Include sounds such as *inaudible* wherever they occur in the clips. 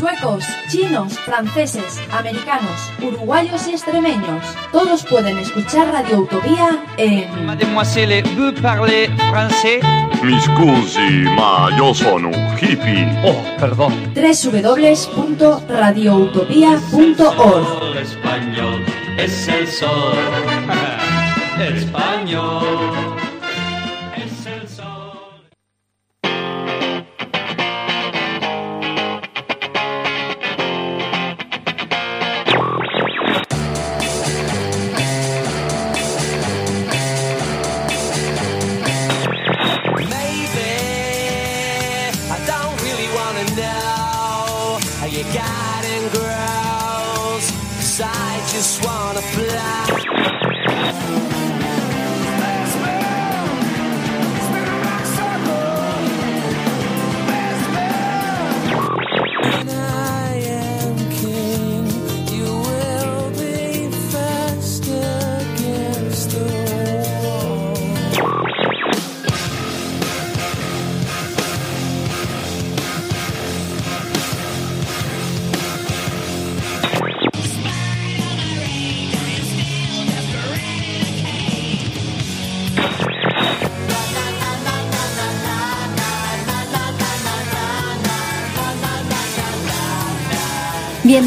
suecos, chinos, franceses, americanos, uruguayos y extremeños. Todos pueden escuchar Radio Utopía en... Mademoiselle, vous parlez français? Mi scusi, ma yo sono un hippie. Oh, perdón. www.radioutopía.org Español es el sol. *laughs* Español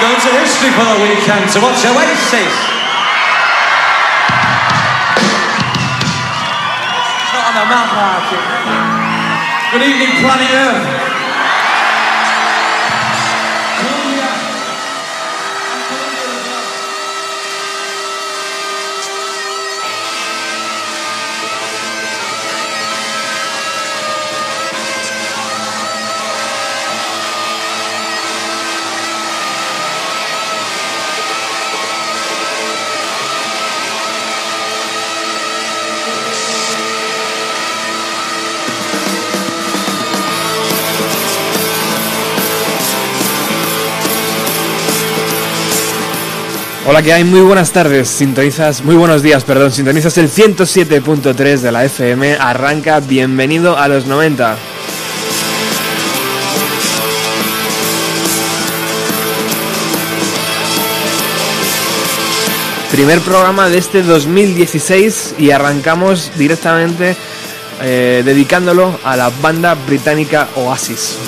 Going to history for the weekend to watch Oasis. Not on the map. Good evening, Planet Earth. Hola, ¿qué hay? Muy buenas tardes. Sintonizas, muy buenos días, perdón. Sintonizas el 107.3 de la FM. Arranca, bienvenido a los 90. Primer programa de este 2016 y arrancamos directamente eh, dedicándolo a la banda británica Oasis.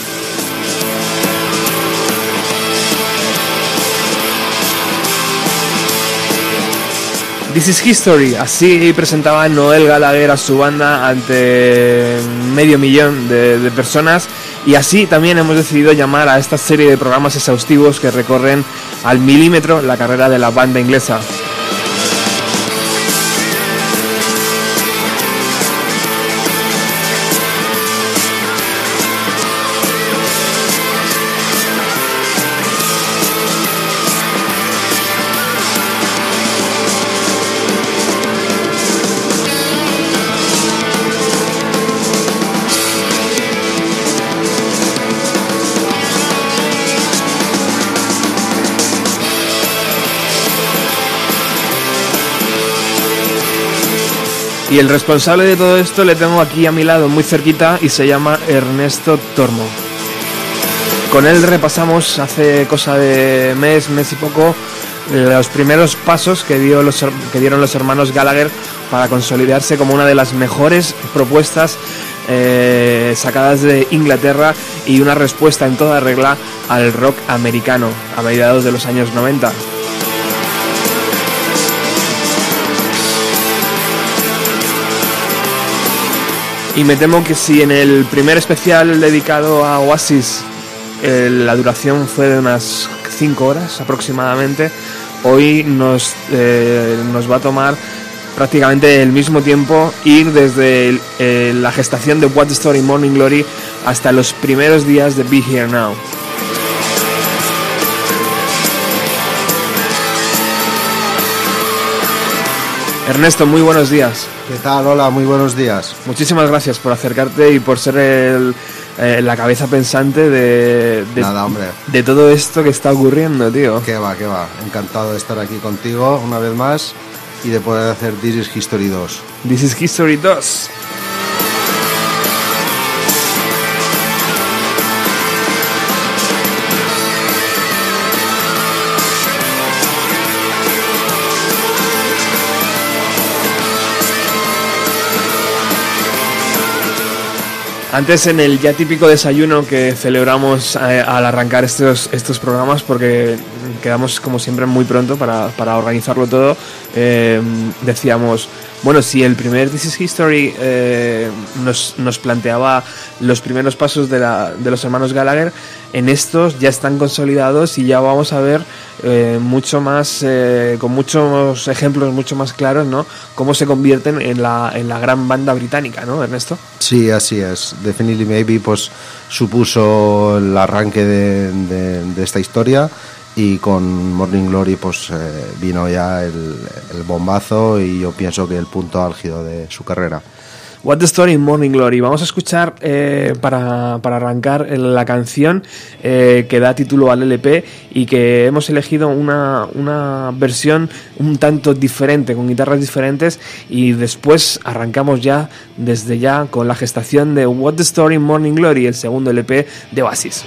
This is History, así presentaba Noel Gallagher a su banda ante medio millón de, de personas y así también hemos decidido llamar a esta serie de programas exhaustivos que recorren al milímetro la carrera de la banda inglesa. Y el responsable de todo esto le tengo aquí a mi lado, muy cerquita, y se llama Ernesto Tormo. Con él repasamos hace cosa de mes, mes y poco, los primeros pasos que, dieron los hermanos Gallagher para consolidarse como una de las mejores propuestas eh, sacadas de Inglaterra y una respuesta en toda regla al rock americano a mediados de los años 90. Y me temo que si en el primer especial dedicado a Oasis eh, la duración fue de unas 5 horas aproximadamente, hoy nos, eh, nos va a tomar prácticamente el mismo tiempo ir desde eh, la gestación de What Story Morning Glory hasta los primeros días de Be Here Now. Ernesto, muy buenos días. ¿Qué tal? Hola, muy buenos días. Muchísimas gracias por acercarte y por ser el, eh, la cabeza pensante de, de, Nada, hombre. de todo esto que está ocurriendo, tío. ¿Qué va, qué va? Encantado de estar aquí contigo una vez más y de poder hacer This is History 2. This is History 2. Antes en el ya típico desayuno que celebramos eh, al arrancar estos, estos programas, porque quedamos como siempre muy pronto para, para organizarlo todo, eh, decíamos, bueno, si el primer This is History eh, nos, nos planteaba los primeros pasos de, la- de los hermanos Gallagher, en estos ya están consolidados y ya vamos a ver eh, mucho más, eh, con muchos ejemplos mucho más claros, ¿no? Cómo se convierten en la, en la gran banda británica, ¿no, Ernesto? Sí, así es. Definitely Maybe pues, supuso el arranque de, de- de esta historia y con Morning Glory pues, eh, vino ya el, el bombazo y yo pienso que el punto álgido de su carrera. What the Story in Morning Glory. Vamos a escuchar eh, para, para arrancar la canción eh, que da título al LP y que hemos elegido una, una versión un tanto diferente, con guitarras diferentes y después arrancamos ya desde ya con la gestación de What the Story in Morning Glory, el segundo LP de Oasis.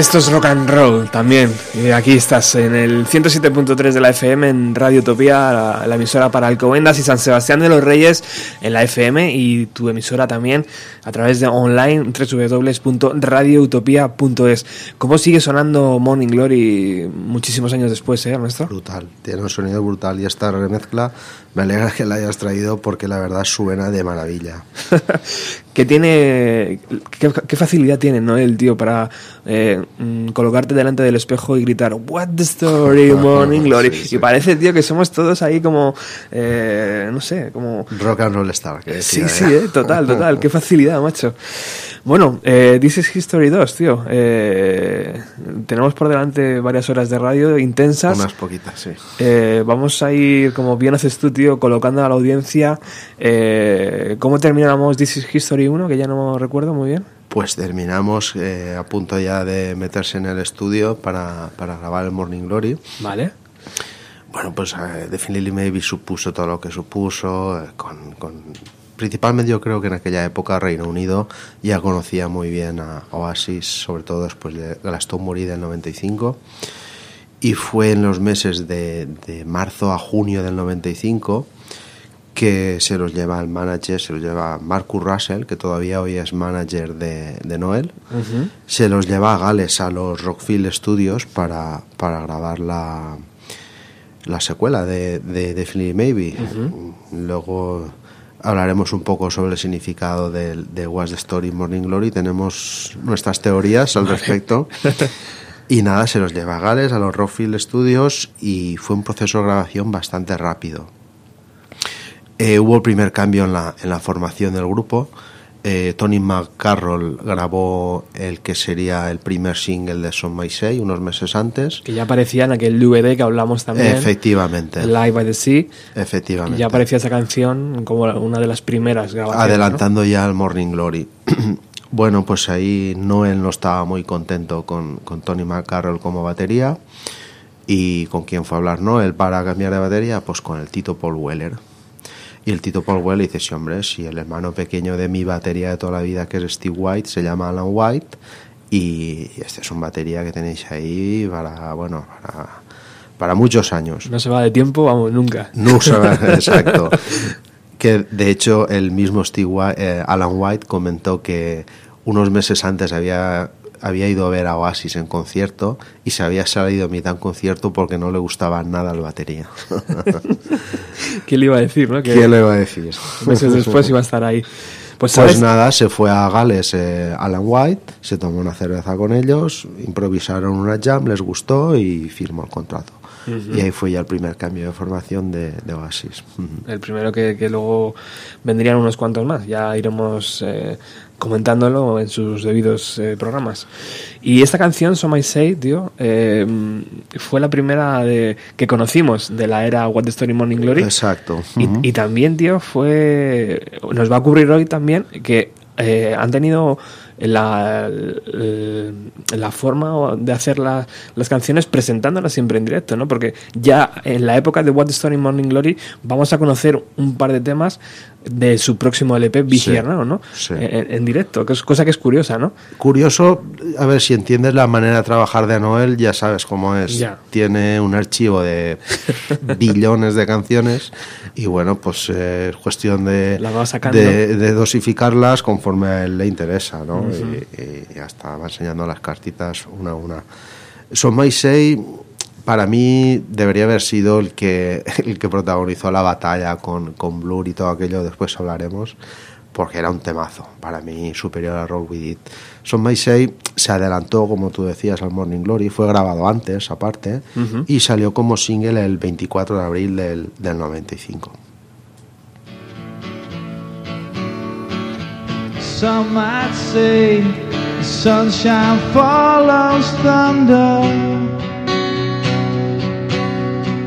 Esto es rock and roll también. Y aquí estás en el 107.3 de la FM en Radio Utopía, la, la emisora para Alcobendas y San Sebastián de los Reyes en la FM y tu emisora también a través de online www.radioutopia.es. ¿Cómo sigue sonando Morning Glory muchísimos años después, eh, Ernesto? Brutal, tiene un sonido brutal y esta remezcla me alegra que la hayas traído porque la verdad suena de maravilla. *laughs* que tiene qué, qué facilidad tiene no el tío para eh, mm, colocarte delante del espejo y gritar What the story *laughs* Morning Glory Sí, sí. y parece tío que somos todos ahí como eh, no sé como Rock and roll star, que sí decía, sí ¿eh? eh, total total qué facilidad macho bueno eh, This is History 2 tío Eh, tenemos por delante varias horas de radio intensas Unas poquitas, sí. eh, vamos a ir, como bien haces tú, tío, colocando a la audiencia eh, cómo terminamos This is History 1, que ya no recuerdo muy bien. Pues terminamos eh, a punto ya de meterse en el estudio para, para grabar el Morning Glory. Vale. Bueno, pues Definitely Maybe supuso todo lo que supuso, eh, con, con- principalmente yo creo que en aquella época Reino Unido ya conocía muy bien a Oasis, sobre todo después de Glastonbury del 95, y fue en los meses de, de marzo a junio del 95 que se los lleva el manager, se los lleva Marcus Russell, que todavía hoy es manager de, de Noel, se los lleva a Gales, a los Rockfield Studios, para, para grabar la, la secuela de, de Definitely Maybe. Luego hablaremos un poco sobre el significado del- de, What's the Story Morning Glory. Tenemos nuestras teorías al respecto. *laughs* Y nada, se los lleva a Gales, a los Rockfield Studios, y fue un proceso de grabación bastante rápido. Eh, hubo el primer cambio en la, en la formación del grupo. Eh, Tony McCarroll grabó el que sería el primer single de Son My Say unos meses antes. Que ya aparecía en aquel DVD que hablamos también. Efectivamente. Live by the Sea. Efectivamente. Ya aparecía esa canción como una de las primeras grabaciones. Adelantando ya al Morning Glory. *clears throat* bueno, pues ahí Noel no estaba muy contento con, con Tony McCarroll como batería. ¿Y con quién fue a hablar Noel para cambiar de batería? Pues con el Tito Paul Weller. Y el Tito Paul Weller dice, sí, hombre, si el hermano pequeño de mi batería de toda la vida, que es Steve White, se llama Alan White, y este es un batería que tenéis ahí para, bueno, para, para muchos años. No se va de tiempo, vamos, nunca. No se va, *laughs* exacto. Que de hecho el mismo Steve White- eh, Alan White comentó que unos meses antes había, había ido a ver a Oasis en concierto y se había salido a mitad de concierto porque no le gustaba nada el batería. *laughs* ¿Quién le iba a decir, no? Que ¿Quién le iba a decir? meses después iba a estar ahí. Pues, Pues nada, se fue a Gales eh, Alan White, se tomó una cerveza con ellos, improvisaron una jam, les gustó y firmó el contrato. Y ahí fue ya el primer cambio de formación de, de Oasis. Ujú. El primero que, que luego vendrían unos cuantos más. Ya iremos eh, comentándolo en sus debidos eh, programas. Y esta canción, So My Say, tío, eh, fue la primera de, que conocimos de la era What the Story Morning Glory. Exacto. Y, Ujú. y también, tío, fue. Nos va a ocurrir hoy también que eh, han tenido la, la forma de hacer la- las canciones presentándolas siempre en directo, ¿no? Porque ya en la época de What the Story Morning Glory vamos a conocer un par de temas de su próximo LP, Be Sí, ¿no? sí. En, en directo, que es cosa que es curiosa, ¿no? Curioso, a ver si entiendes la manera de trabajar de Noel, ya sabes cómo es. Ya. Tiene un archivo de *laughs* billones de canciones y bueno, pues eh, es cuestión de, de, de dosificarlas conforme a él le interesa, ¿no? y, y hasta va enseñando las cartitas una a una. Son My Say, para mí, debería haber sido el que, *laughs* el que protagonizó la batalla con, con Blur y todo aquello, después hablaremos, porque era un temazo, para mí superior a Roll With It. Son My Say se adelantó, como tú decías, al Morning Glory, fue grabado antes, aparte, y salió como single el 24 de abril del, del 95. Some might say sunshine follows thunder.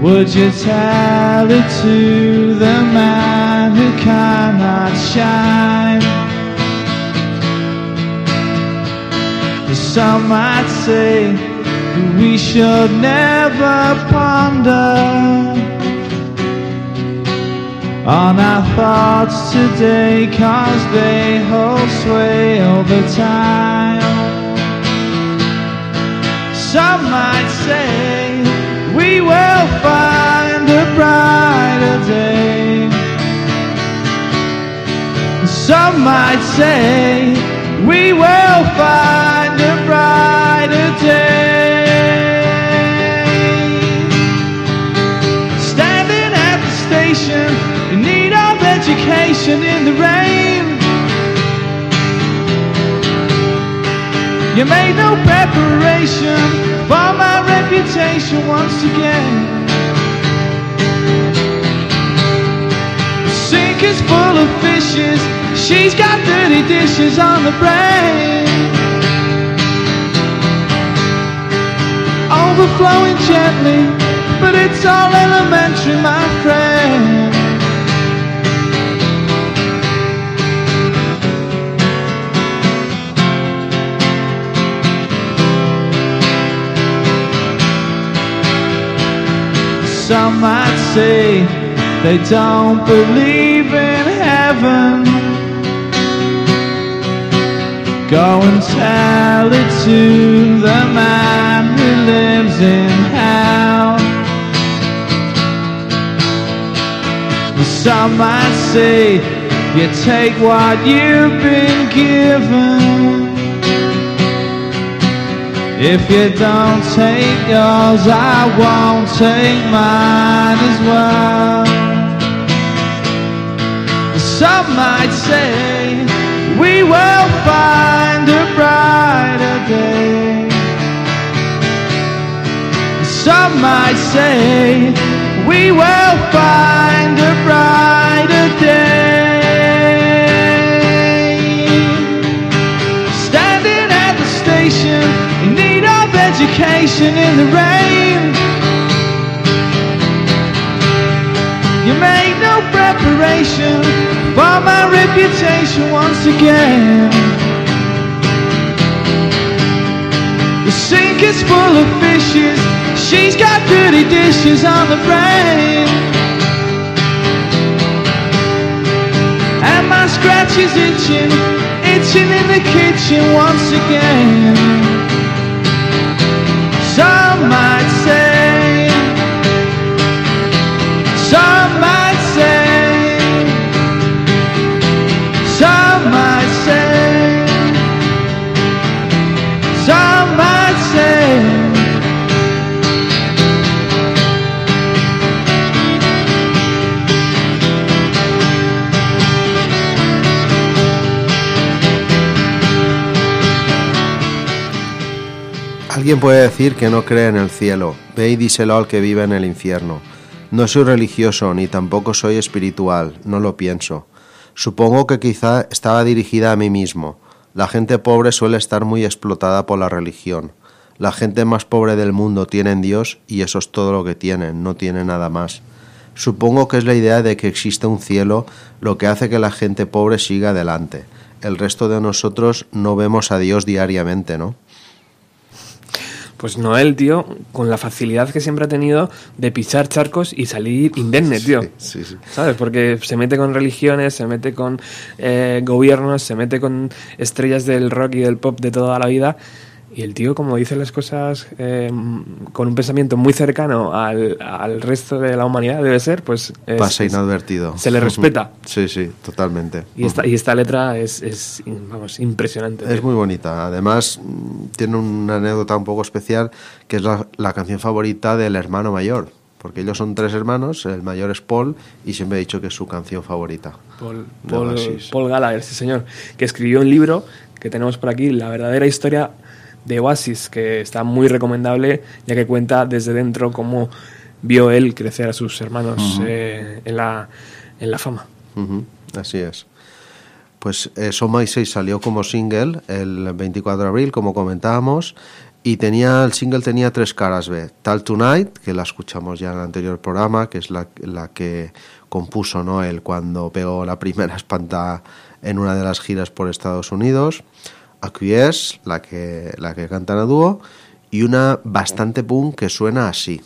Would you tell it to the man who cannot shine? Some might say we should never ponder on our thoughts today cause they hold sway over time Some might say we will find a brighter day. Some might say we will find a brighter day. Standing at the station in need of education in the rain. You made no preparation for my reputation once again. Sink is full of fishes, she's got dirty dishes on the brain. Overflowing gently, but it's all elementary, my friend. Some might say they don't believe in heaven. Go and tell it to the man who lives in hell. Some might say you take what you've been given. If you don't take yours, I won't take mine as well. Some might say we will find a brighter day. Some might say we will find a brighter day. Standing at the station in need of education in the rain. You made no preparation for my reputation once again. The sink is full of fishes, she's got dirty dishes on the brain. And my scratch is itching, itching in the kitchen once again. Alguien puede decir que no cree en el cielo. Ve y díselo al que vive en el infierno. No soy religioso ni tampoco soy espiritual, no lo pienso. Supongo que quizá estaba dirigida a mí mismo. La gente pobre suele estar muy explotada por la religión. La gente más pobre del mundo tiene en Dios y eso es todo lo que tienen, no tiene nada más. Supongo que es la idea de que existe un cielo lo que hace que la gente pobre siga adelante. El resto de nosotros no vemos a Dios diariamente, ¿no? Pues Noel, tío, con la facilidad que siempre ha tenido de pisar charcos y salir indemne, tío. Sí, sí. ¿Sabes? Porque se mete con religiones, se mete con eh, gobiernos, se mete con estrellas del rock y del pop de toda la vida. Y el tío, como dice las cosas eh, con un pensamiento muy cercano al, al resto de la humanidad, debe ser, pues... es- Pasa inadvertido. Se le respeta. *laughs* Sí, sí, totalmente. Y esta, y esta letra es, es, vamos, impresionante. Es tío. muy bonita. Además, tiene una anécdota un poco especial, que es la, la canción favorita del hermano mayor. Porque ellos son tres hermanos, el mayor es Paul, y siempre he dicho que es su canción favorita. Paul, Paul. Paul Gallagher, sí señor, que escribió un libro que tenemos por aquí, La verdadera historia de Oasis, que está muy recomendable, ya que cuenta desde dentro cómo vio él crecer a sus hermanos eh, en, la, en la fama. Así es. Pues eh, So My salió como single el 24 de abril, como comentábamos, y tenía el single tenía tres caras B. Tal Tonight, que la escuchamos ya en el anterior programa, que es la, la que compuso Noel cuando pegó la primera *laughs* espanta en una de las giras por Estados Unidos. Acquiesce, la que, la que cantan a dúo, y una bastante punk que suena así.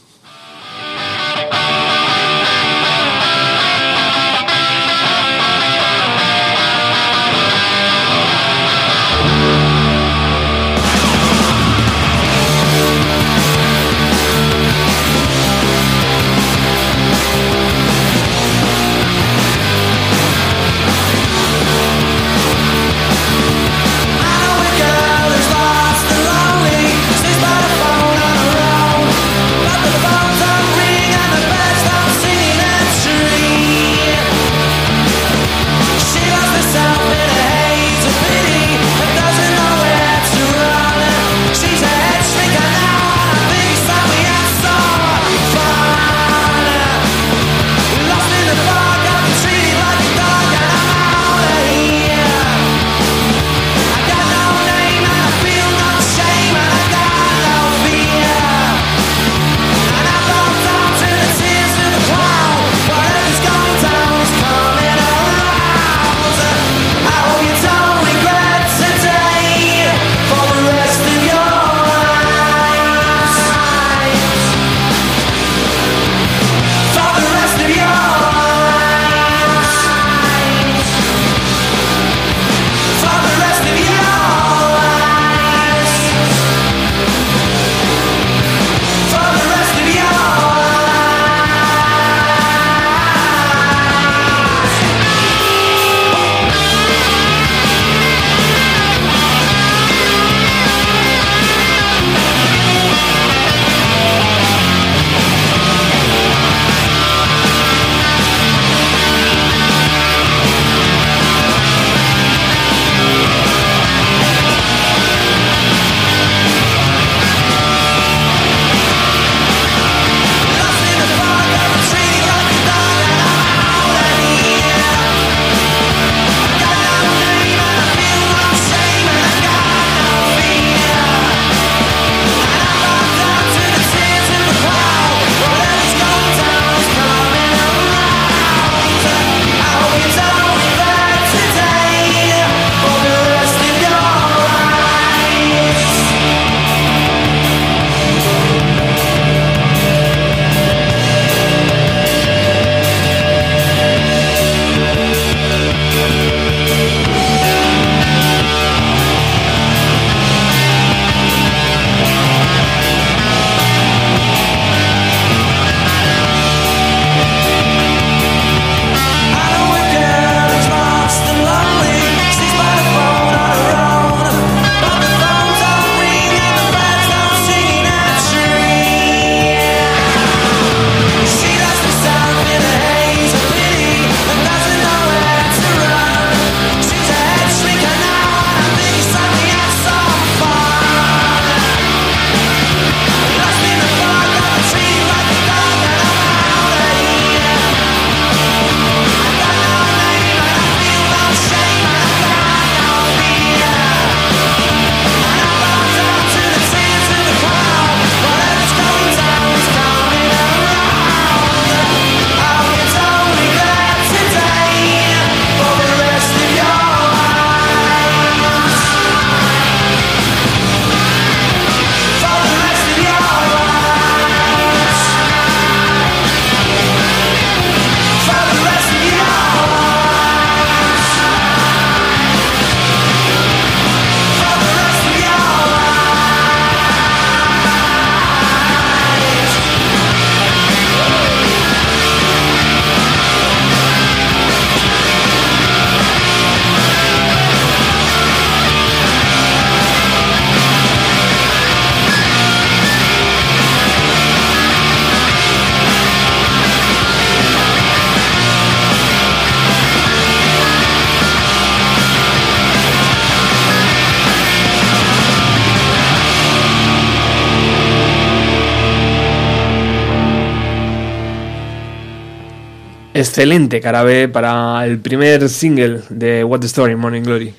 Excelente cara B para el primer single de What the Story, Morning Glory.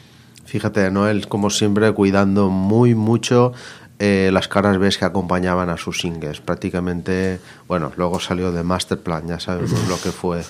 Fíjate, Noel, como siempre, cuidando muy mucho eh, las caras B que acompañaban a sus singles. Prácticamente, bueno, luego salió de Masterplan, ya sabemos lo que fue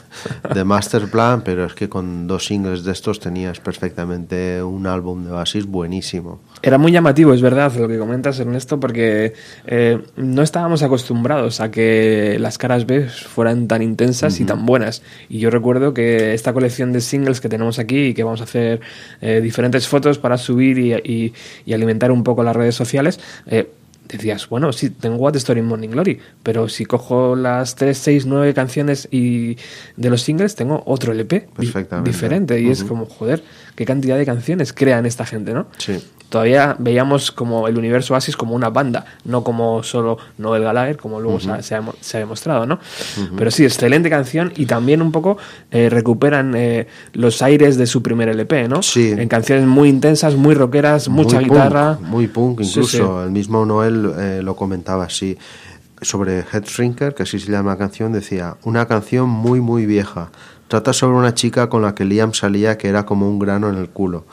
de Masterplan, pero es que con dos singles de estos tenías perfectamente un álbum de Oasis buenísimo. Era muy llamativo, es verdad, lo que comentas, Ernesto, porque eh, no estábamos acostumbrados a que las caras B fueran tan intensas y tan buenas. Y yo recuerdo que esta colección de singles que tenemos aquí y que vamos a hacer eh, diferentes fotos para subir y, y- y alimentar un poco las redes sociales, eh, decías, bueno, sí, tengo What the Story in Morning Glory, pero si cojo las 3, 6, 9 canciones y de los singles, tengo otro LP diferente. Y es como, joder, qué cantidad de canciones crean esta gente, ¿no? Sí. Todavía veíamos como el universo Oasis como una banda, no como solo Noel Gallagher, como luego se, ha, se ha demo- se ha demostrado, ¿no? Pero sí, excelente canción y también un poco eh, recuperan eh, los aires de su primer LP, ¿no? Sí. En canciones muy intensas, muy rockeras, mucha Muy punk, guitarra. muy punk, Sí, incluso. sí. El mismo Noel eh, lo comentaba así. Sobre Head Shrinker, que así se llama la canción, decía: Una canción muy, muy vieja. Trata sobre una chica con la que Liam salía que era como un grano en el culo.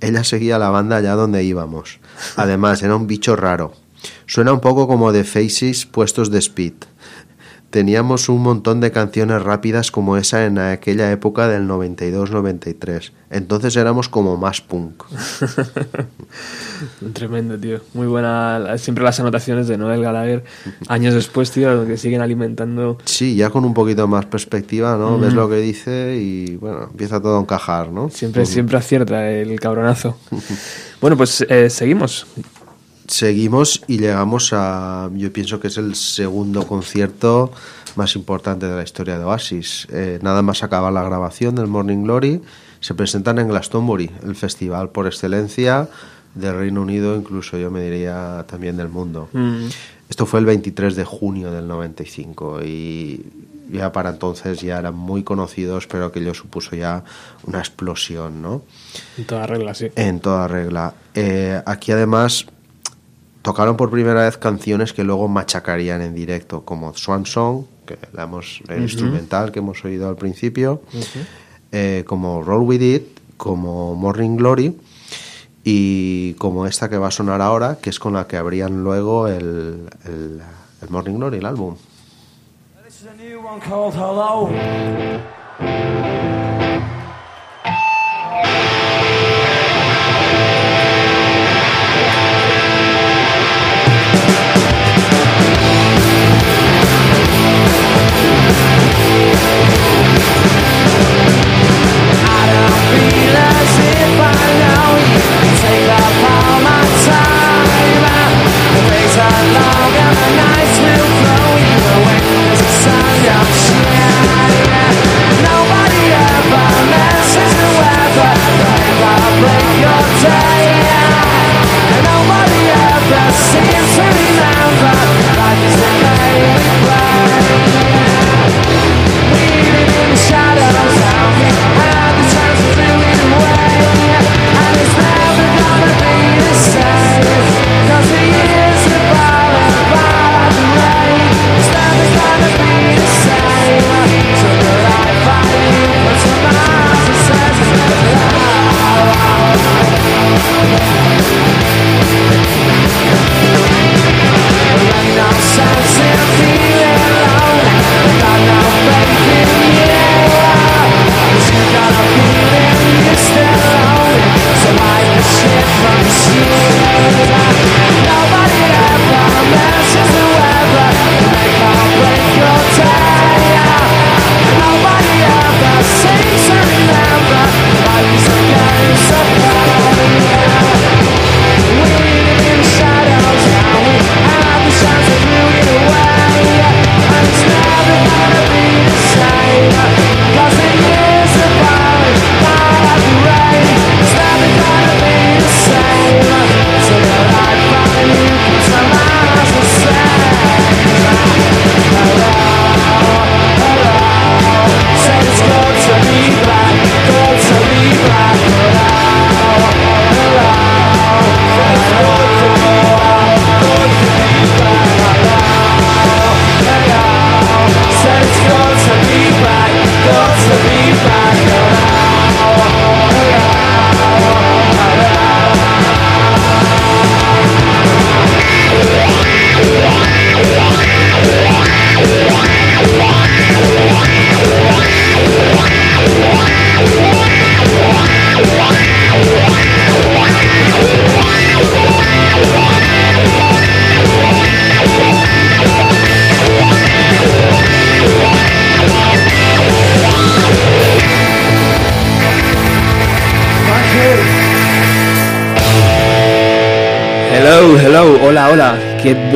Ella seguía la banda allá donde íbamos. Además, era un bicho raro. Suena un poco como de Faces puestos de speed. Teníamos un montón de canciones rápidas como esa en aquella época del 92-93. Entonces éramos como más punk. *laughs* Tremendo, tío. Muy buena. Siempre las anotaciones de Noel Gallagher, años después, tío, que siguen alimentando. Sí, ya con un poquito más perspectiva, ¿no? Ves lo que dice y bueno, empieza todo a encajar, ¿no? Siempre, siempre acierta el cabronazo. *laughs* bueno, pues eh, seguimos. Seguimos y llegamos a, yo pienso que es el segundo concierto más importante de la historia de Oasis. Eh, nada más acabar la grabación del Morning Glory, se presentan en Glastonbury, el festival por excelencia del Reino Unido, incluso yo me diría también del mundo. Mm. Esto fue el 23 de junio del 95 y ya para entonces ya eran muy conocidos, pero que ello supuso ya una explosión, ¿no? En toda regla, sí. En toda regla. Eh, aquí además tocaron por primera vez canciones que luego machacarían en directo, como Swan Song, que la hemos, el instrumental que hemos oído al principio, eh, como Roll With It, como Morning Glory y como esta que va a sonar ahora, que es con la que abrían luego el, el, el Morning Glory, el álbum. This is a new one called Hello.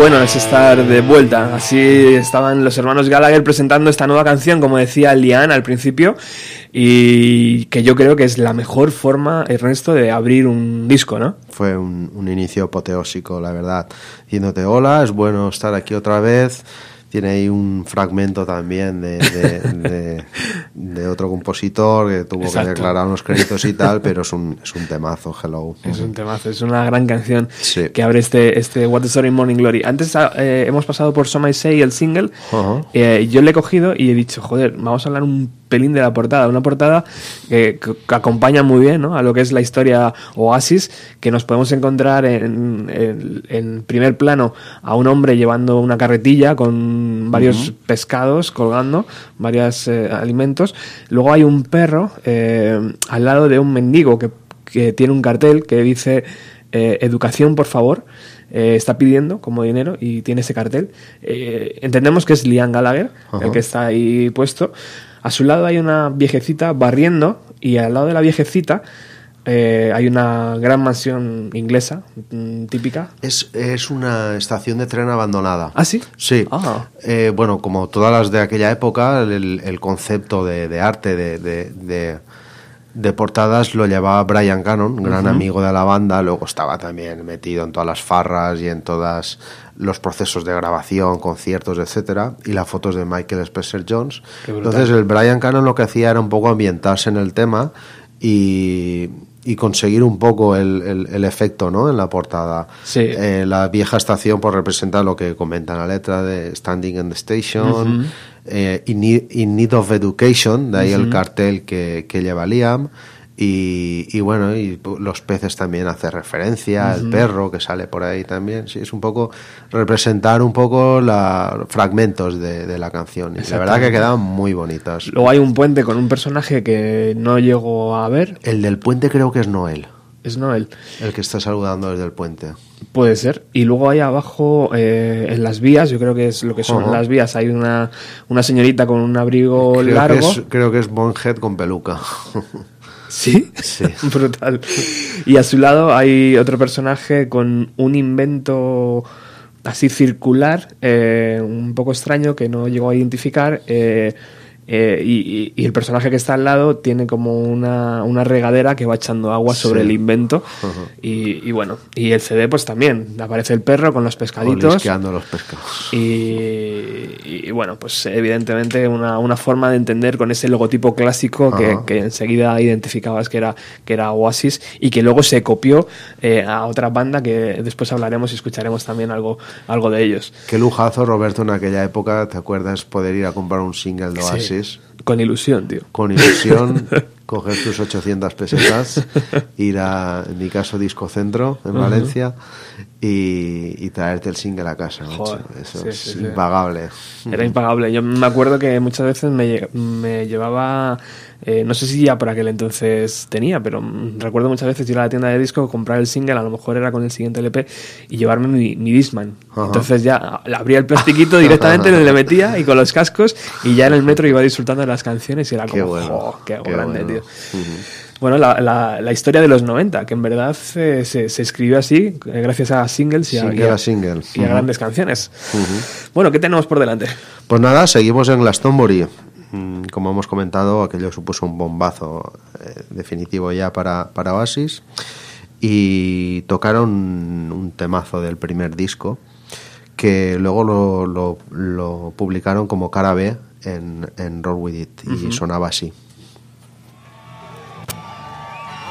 Bueno es estar de vuelta. Así estaban los hermanos Gallagher presentando esta nueva canción, como decía Lian al principio, y que yo creo que es la mejor forma, Ernesto, de abrir un disco, ¿no? Fue un, inicio apoteósico, la verdad. Diciéndote, hola, es bueno estar aquí otra vez. Tiene ahí un fragmento también de, de, de- de otro compositor que tuvo Exacto. que declarar unos créditos y tal, pero es un, es un temazo, Hello. Es un temazo, es una gran canción Sí. que abre este, este What the Story in Morning Glory. Antes ah, eh, hemos pasado por Some I Say, el single. Ajá. Eh, yo le he cogido y he dicho, joder, vamos a hablar un pelín de la portada. Una portada que, acompaña muy bien ¿no? a lo que es la historia Oasis, que nos podemos encontrar en, en- en primer plano a un hombre llevando una carretilla con varios pescados colgando, varios eh, alimentos. Luego hay un perro eh, al lado de un mendigo que, que tiene un cartel que dice eh, educación, por favor. Eh, está pidiendo como dinero y tiene ese cartel. Eh, entendemos que es Liam Gallagher, el que está ahí puesto. A su lado hay una viejecita barriendo y al lado de la viejecita eh, hay una gran mansión inglesa mm, típica. Es, es una estación de tren abandonada. ¿Ah, sí? Sí. Ah. Eh, bueno, como todas las de aquella época, el, el concepto de, de arte, de, de- de- de portadas, lo llevaba Brian Cannon, gran amigo de la banda. Luego estaba también metido en todas las farras y en todos los procesos de grabación, conciertos, etcétera. Y las fotos de Michael Spencer Jones. Entonces, el Brian Cannon lo que hacía era un poco ambientarse en el tema y, y conseguir un poco el, el- el efecto ¿no? en la portada. Sí. Eh, la vieja estación pues, representa lo que comenta en la letra de Standing in the Station, eh, in, need, in Need of Education, de ahí el cartel que, que lleva Liam. Y, y bueno, y los peces también hace referencia, el perro que sale por ahí también. Sí, es un poco representar un poco la, fragmentos de, de la canción. Y la verdad que quedan muy bonitas. Luego hay un puente con un personaje que no llego a ver. El del puente creo que es Noel, Es Noel. el que está saludando desde el puente. Puede ser. Y luego hay abajo, eh, en las vías, yo creo que es lo que son las vías, hay una, una señorita con un abrigo Creo largo. Que es, creo que es Bonhead con peluca. *laughs* ¿Sí? Sí. *laughs* Brutal. Y a su lado hay otro personaje con un invento así circular, eh, un poco extraño que no llegó a identificar. eh, eh, y, y- y el personaje que está al lado tiene como una, una regadera que va echando agua sobre Sí. el invento. y, y bueno, y el CD pues también. Aparece el perro con los pescaditos. Los pescados. Y, bueno, pues evidentemente una, una forma de entender con ese logotipo clásico que enseguida identificabas que era, que era Oasis y que luego se copió eh, a otra banda que después hablaremos y escucharemos también algo, algo de ellos. Qué lujazo, Roberto, en aquella época, ¿te acuerdas? Poder ir a comprar un single de Oasis Con ilusión, tío. con ilusión, *laughs* coger tus 800 pesetas, *laughs* ir a, en mi caso, Disco Centro, en Valencia, y, y traerte el single a casa. Joder, Eso sí, es sí, sí. impagable. Era impagable. Yo me acuerdo que muchas veces me, me llevaba, eh, no sé si ya por aquel entonces tenía, pero recuerdo muchas veces ir a la tienda de disco, comprar el single, a lo mejor era con el siguiente LP, y llevarme mi, mi Discman. Ajá. Entonces ya abría el plastiquito directamente, *laughs* le metía y con los cascos, y ya en el metro iba disfrutando de las canciones y era Qué como, bueno, "Jo, qué, qué grande, bueno". tío. Bueno, la, la- la historia de los 90, que en verdad eh, se, se escribió así, eh, gracias a singles y a, Single y a- a single. y a Ujú. grandes canciones. Bueno, ¿qué tenemos por delante? Pues nada, seguimos en Glastonbury. Mm, Como hemos comentado, aquello supuso un bombazo eh, definitivo ya para, para Oasis. Y tocaron un temazo del primer disco que luego lo, lo- lo publicaron como cara B en, en Roll With It y sonaba así.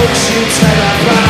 as it soaks you to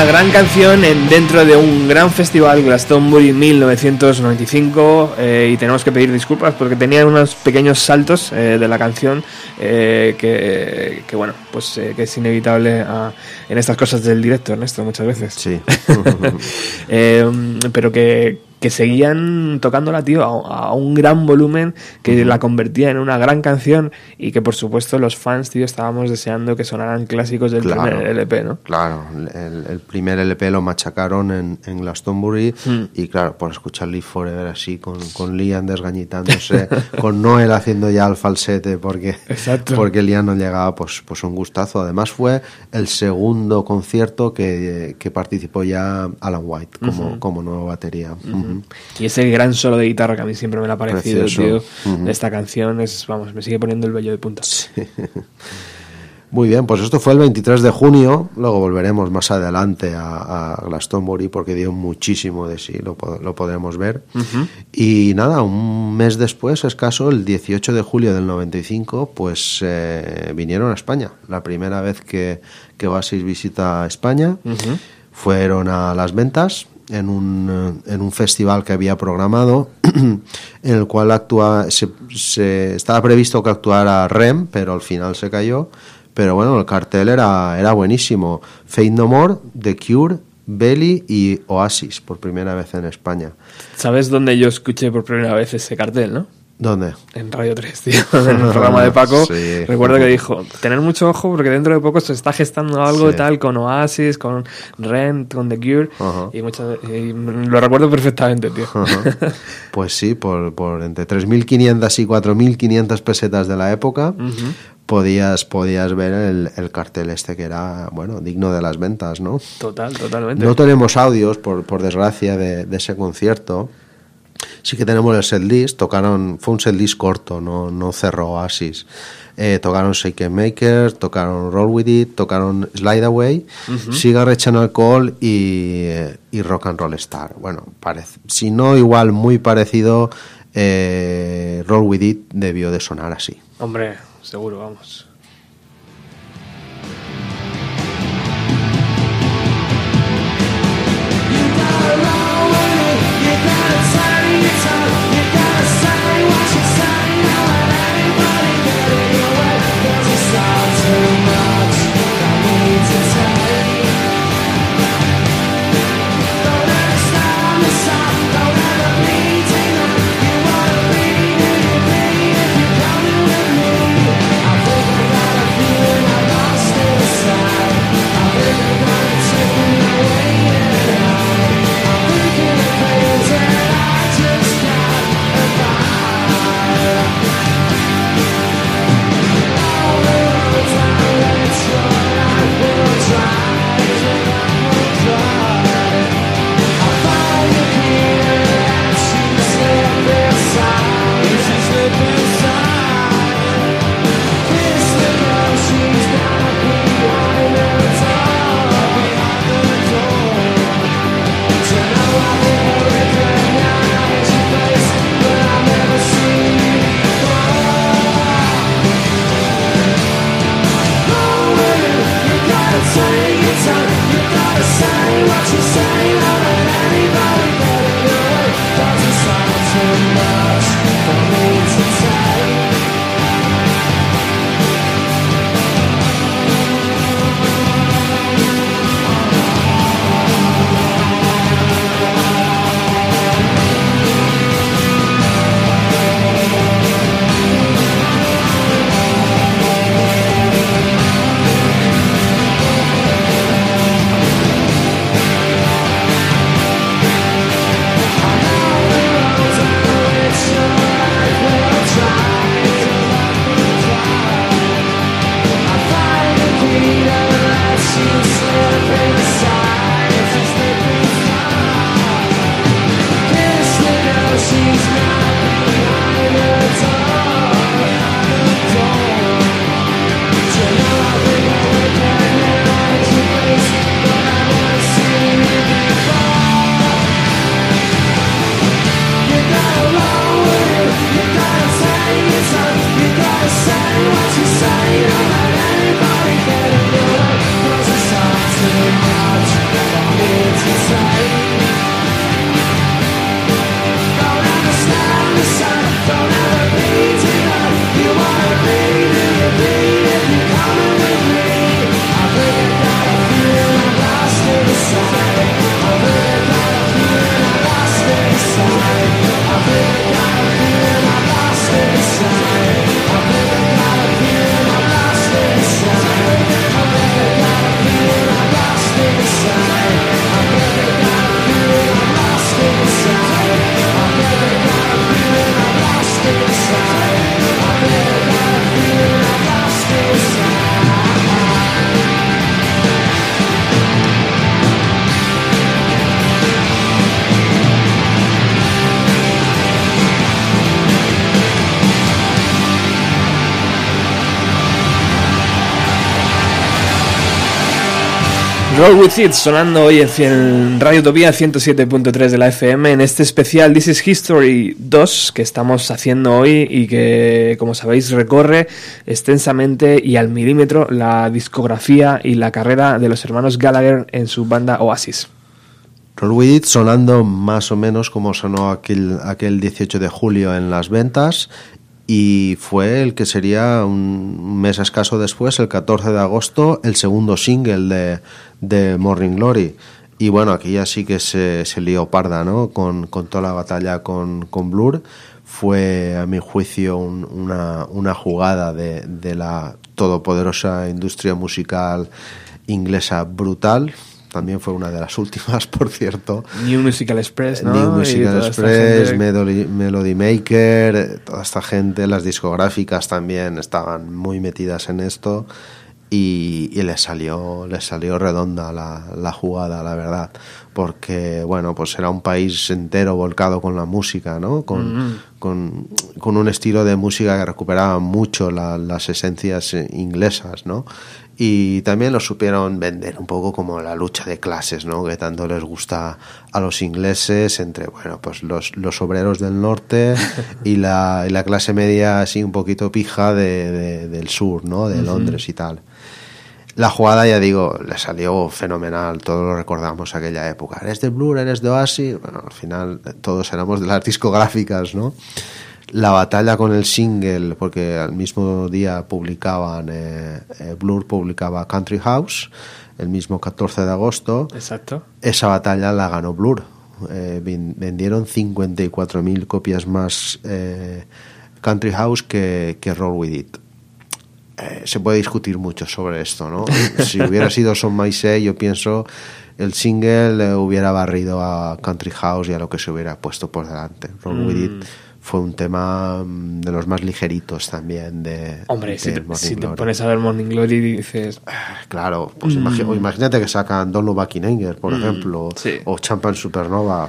una gran canción en, dentro de un gran festival Glastonbury 1995 eh, y tenemos que pedir disculpas porque tenía unos pequeños saltos eh, de la canción eh, que, que, bueno, pues que es inevitable ah, en estas cosas del directo, Ernesto, muchas veces. Sí. *laughs* Pero que, que seguían tocándola, tío, a, a un gran volumen que la convertía en una gran canción y que por supuesto los fans, tío, estábamos deseando que sonaran clásicos del Claro. primer LP, ¿no? Claro, el, el primer LP lo machacaron en, en Glastonbury Hmm. y claro, por escuchar Live Forever así, con, con Liam desgañitándose, *laughs* con Noel haciendo ya el falsete porque, Exacto. porque Liam no llegaba, pues, pues un gustazo. Además fue el segundo concierto que, que participó ya Alan White como, como nueva batería. Y ese gran solo de guitarra que a mí siempre me lo ha parecido, tío, de esta canción, es, vamos, me sigue poniendo el vello de punta. Muy bien, pues esto fue el 23 de junio, luego volveremos más adelante a, a Glastonbury porque dio muchísimo de sí, lo podremos ver. Y nada, un mes después, escaso, el 18 de julio del 95, pues eh, vinieron a España. La primera vez que, que Oasis visita España, fueron a las ventas en un, eh, en un festival que había programado *clears throat* en el cual actúa, se, se- estaba previsto que actuara Rem, pero al final se cayó. Pero bueno, el cartel era, era buenísimo. Fate No More, The Cure, Belly y Oasis, por primera vez en España. ¿Sabes dónde yo escuché por primera vez ese cartel, no? ¿Dónde? En Radio 3, tío, *laughs* en el *laughs* programa de Paco. Sí. Recuerdo que dijo, tener mucho ojo porque dentro de poco se está gestando algo Sí. tal con Oasis, con Rent, con The Cure. Y, muchas, y lo recuerdo perfectamente, tío. *laughs* Pues sí, por, por entre 3.500 y 4.500 pesetas de la época, podías, podías ver el, el cartel este que era, bueno, digno de las ventas, ¿no? Total, totalmente. No tenemos audios, por, por desgracia, de, de ese concierto. Sí que tenemos el setlist, tocaron, fue un setlist corto, no, no cerró Oasis. Eh, tocaron Shake and Maker, tocaron Roll With It, tocaron Slide Away, Cigarette and Alcohol y, eh, y Rock and Roll Star. Bueno, parece, si no igual muy parecido, eh, Roll With It debió de sonar así. Hombre, seguro, vamos. Roll With It sonando hoy en Radio Utopía 107.3 de la FM en este especial This is History 2 que estamos haciendo hoy y que como sabéis recorre extensamente y al milímetro la discografía y la carrera de los hermanos Gallagher en su banda Oasis. Roll With It sonando más o menos como sonó aquel, aquel 18 de julio en las ventas y fue el que sería un mes escaso después, el 14 de agosto, el segundo single de, de Morning Glory. Y bueno, aquí ya sí que se, se lió parda, ¿no? Con, con toda la batalla con, con Blur. Fue, a mi juicio, un- una, una jugada de, de la todopoderosa industria musical inglesa brutal. También fue una de las últimas, *laughs* por cierto. New Musical Express, ¿no? New Musical Express, Melody, Melody Maker, eh, toda esta gente, las discográficas también estaban muy metidas en esto y, y les salió les salió redonda la, la jugada, la verdad, porque bueno, pues era un país entero volcado con la música, ¿no? Con, con, con un estilo de música que recuperaba mucho la- las esencias eh, inglesas, ¿no? Y también lo supieron vender un poco como la lucha de clases, ¿no? Que tanto les gusta a los ingleses entre, bueno, pues los, los obreros del norte *laughs* y la, y la clase media así un poquito pija de, de- del sur, ¿no? De. Londres y tal. La jugada, ya digo, le salió fenomenal, todos lo recordamos aquella época. ¿Eres de Blur? ¿Eres de Oasis? Bueno, al final todos éramos de las discográficas, ¿no? La batalla con el single, porque al mismo día publicaban, eh, eh, Blur publicaba Country House, el mismo 14 de agosto. Exacto. Esa batalla la ganó Blur. Eh, ven- vendieron 54.000 copias más eh, Country House que, que Roll With It. Eh, se puede discutir mucho sobre esto, ¿no? *laughs* Si hubiera sido Son My Say, yo pienso el single eh, hubiera barrido a Country House y a lo que se hubiera puesto por delante. Roll With It Mm. Fue un tema mm, de los más ligeritos también de Hombre, de si, te, si pones a ver Morning Glory y dices... Claro, pues Mm. imagínate que sacan Don't Look Back in Anger, por Mm, ejemplo, o Champagne Supernova.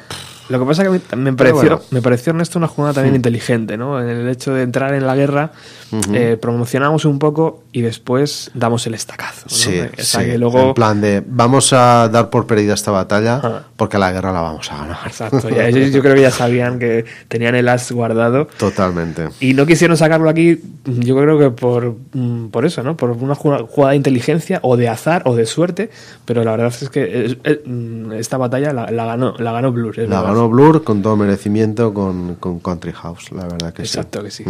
Lo que pasa es que a mí me pareció, bueno. me pareció Ernesto una jugada también Mm. inteligente, ¿no? En el hecho de entrar en la guerra, Eh, promocionamos un poco y después damos el estacazo. ¿no? Sí, O sea, sí. que luego... En plan de, vamos a dar por perdida esta batalla porque la guerra la vamos a ganar. Exacto, ya- yo creo que ya sabían que tenían el as guardado Totalmente. y no quisieron sacarlo aquí, yo creo que por, mm, por eso, ¿no? Por una jugada de inteligencia o de azar o de suerte, pero la verdad es que mm, esta batalla la, la ganó la ganó Blur. La verdad. ganó Blur con todo merecimiento con, con Country House, la verdad que Exacto sí. que sí.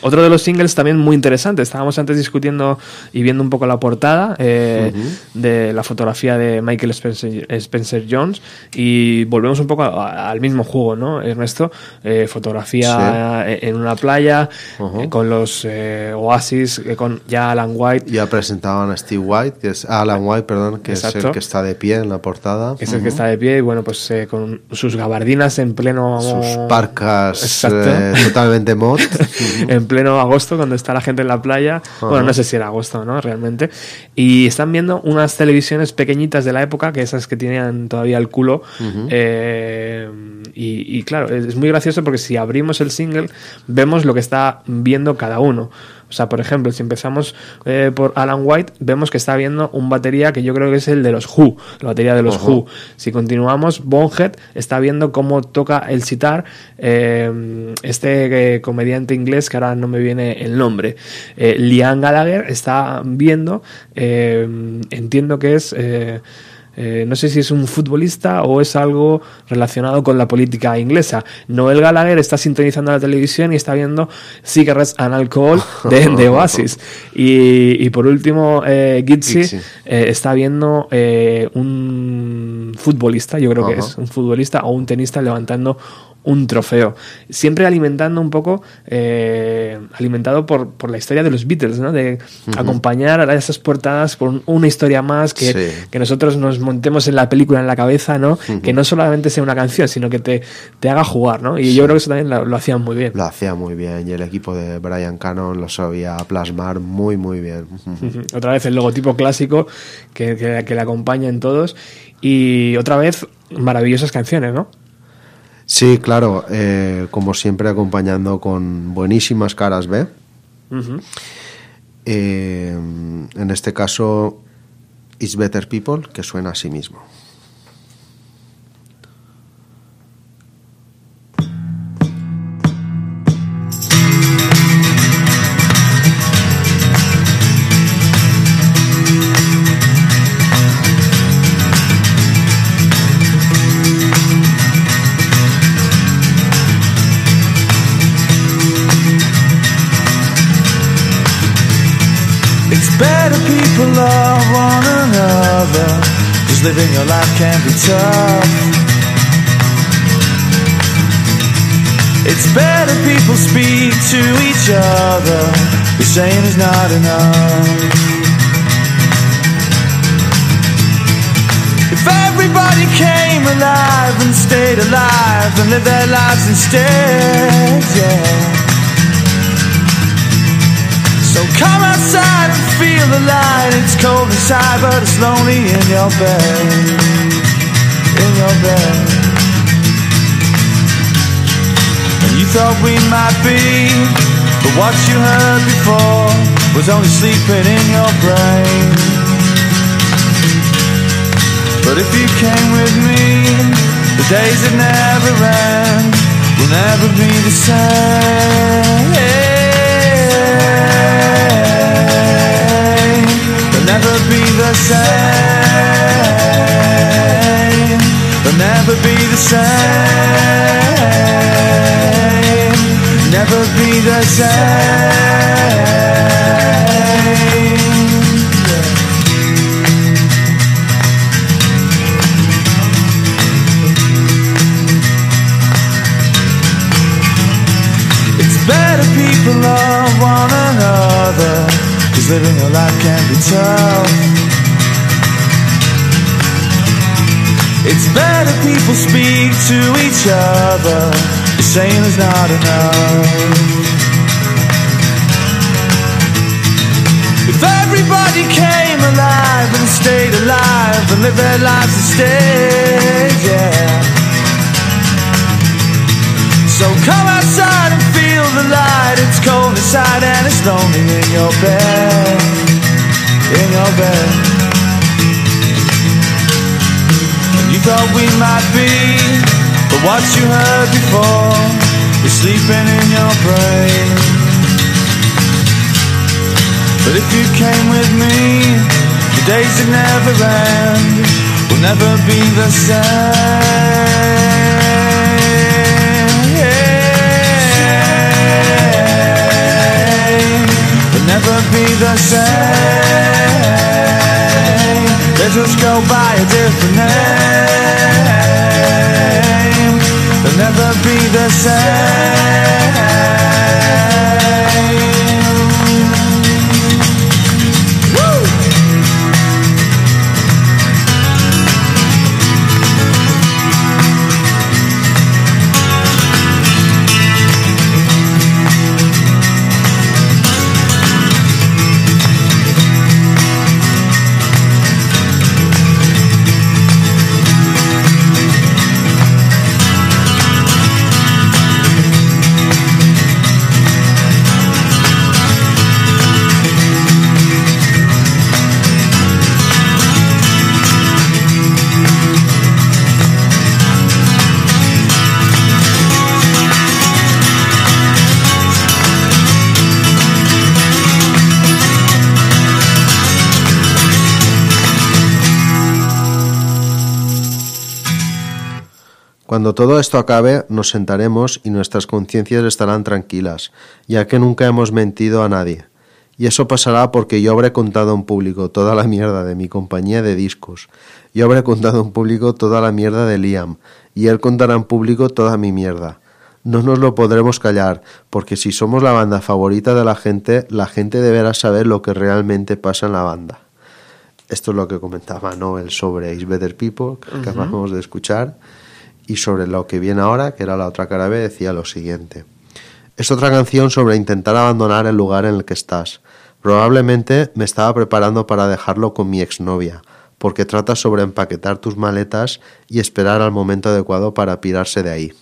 Otro de los singles también muy interesante. Estábamos antes discutiendo y viendo un poco la portada eh, Ujú. de la fotografía de Michael Spencer, Spencer Jones y volvemos un poco a- al mismo juego, ¿no, Ernesto? Eh, fotografía en en una playa Ujú. eh, con los eh, Oasis, eh, con ya Alan White. Ya presentaban a Steve White, que es Alan White, perdón, que es Exacto. el que está de pie en la portada. es el que está de pie y bueno, pues eh, con sus gabardinas en pleno... Sus parcas totalmente mod. *laughs* en pleno agosto cuando está la gente en la playa. Bueno, no sé si era agosto, ¿no? Realmente. Y están viendo unas televisiones pequeñitas de la época, que esas que tenían todavía el culo. Eh, y, y claro, es muy gracioso porque si abrimos el single, vemos lo que está viendo cada uno. O sea, por ejemplo, si empezamos eh, por Alan White, vemos que está viendo un batería que yo creo que es el de los Who, la batería de los. Who. Si continuamos, Bonehead está viendo cómo toca el sitar eh, este eh, comediante inglés que ahora no me viene el nombre. Liam Gallagher está viendo, entiendo que es... eh, no sé si es un futbolista o es algo relacionado con la política inglesa. Noel Gallagher está sintonizando la televisión y está viendo Cigarettes and Alcohol de, *laughs* de Oasis. Y, y por último, eh, Gitzy. eh, está viendo eh, un futbolista, yo creo que es un futbolista o un tenista levantando un trofeo. Siempre alimentando un poco, eh, alimentado por, por la historia de los Beatles, ¿no? De acompañar a esas portadas por un- una historia más, que, Sí. que nosotros nos montemos en la película en la cabeza, ¿no? Que no solamente sea una canción, sino que te, te haga jugar, ¿no? Y yo creo que eso también lo, lo hacían muy bien. Lo hacía muy bien y el equipo de Brian Cannon lo sabía plasmar muy, muy bien. Otra vez el logotipo clásico que, que, que le acompaña en todos. Y otra vez maravillosas canciones, ¿no? Sí, claro, eh, como siempre acompañando con buenísimas caras B. Eh, en este caso, It's Better People, que suena a sí mismo. Living your life can be tough. It's better people speak to each other. The saying is not enough. If everybody came alive and stayed alive and lived their lives instead, yeah. So come outside and feel the light. It's cold inside, but it's lonely in your bed. In your bed. And you thought we might be, but what you heard before was only sleeping in your brain. But if you came with me, the days that never end will never be the same. They'll never be the same. They'll never be the same. Never be the same. It's better people love one another. Cause living a life can be tough. It's better people speak to each other. The saying is not enough. If everybody came alive and stayed alive and lived their lives instead, yeah. So come outside and feel the light. It's cold inside and it's lonely in your bed. Your bed. And you thought we might be, but what you heard before is sleeping in your brain. But if you came with me, the days that never end will never be the same. Never be the same. They just go by a different name. They'll never be the same. Cuando todo esto acabe, nos sentaremos y nuestras conciencias estarán tranquilas, ya que nunca hemos mentido a nadie. Y eso pasará porque yo habré contado en público toda la mierda de mi compañía de discos. Yo habré contado en público toda la mierda de Liam. Y él contará en público toda mi mierda. No nos lo podremos callar, porque si somos la banda favorita de la gente, la gente deberá saber lo que realmente pasa en la banda. Esto es lo que comentaba Noel sobre Is Better People, que acabamos de escuchar. Y sobre lo que viene ahora, que era la otra cara B, decía lo siguiente. Es otra canción sobre intentar abandonar el lugar en el que estás. Probablemente me estaba preparando para dejarlo con mi exnovia, porque trata sobre empaquetar tus maletas y esperar al momento adecuado para pirarse de ahí.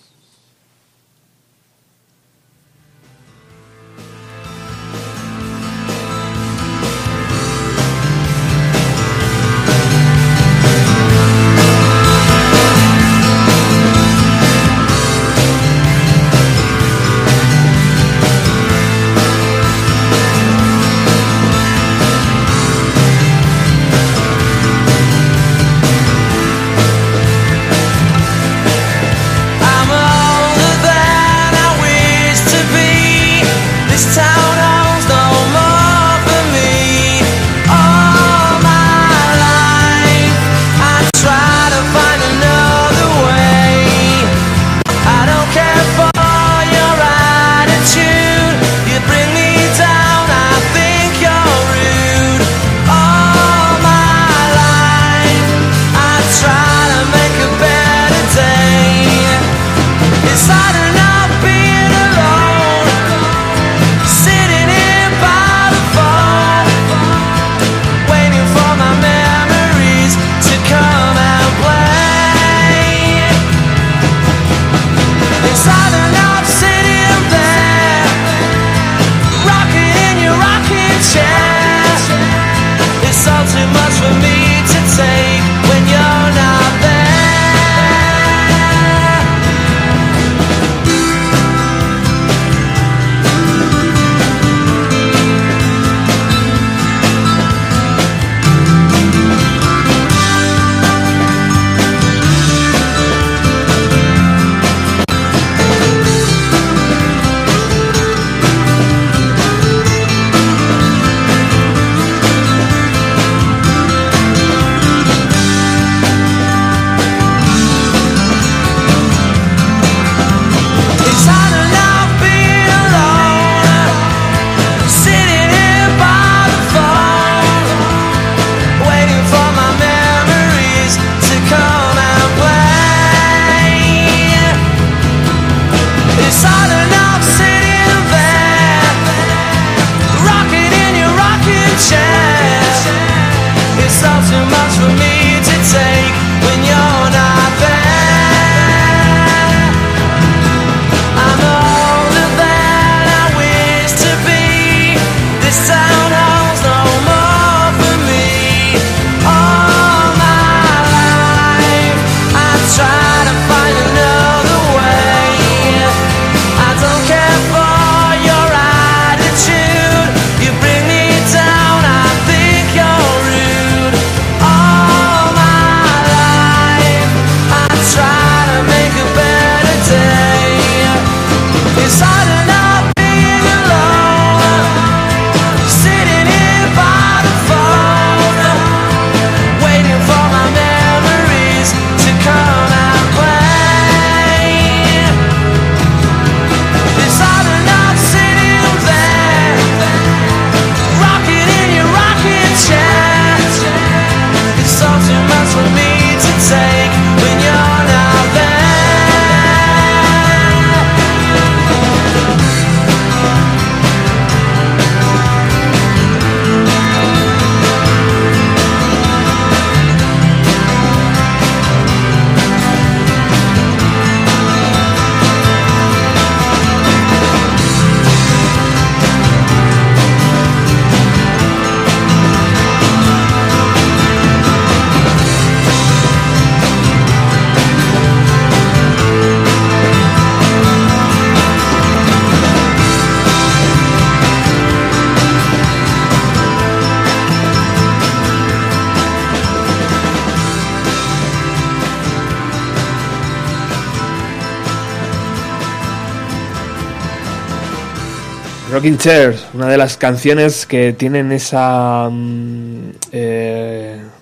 Rocking Chairs, una de las canciones que tienen esa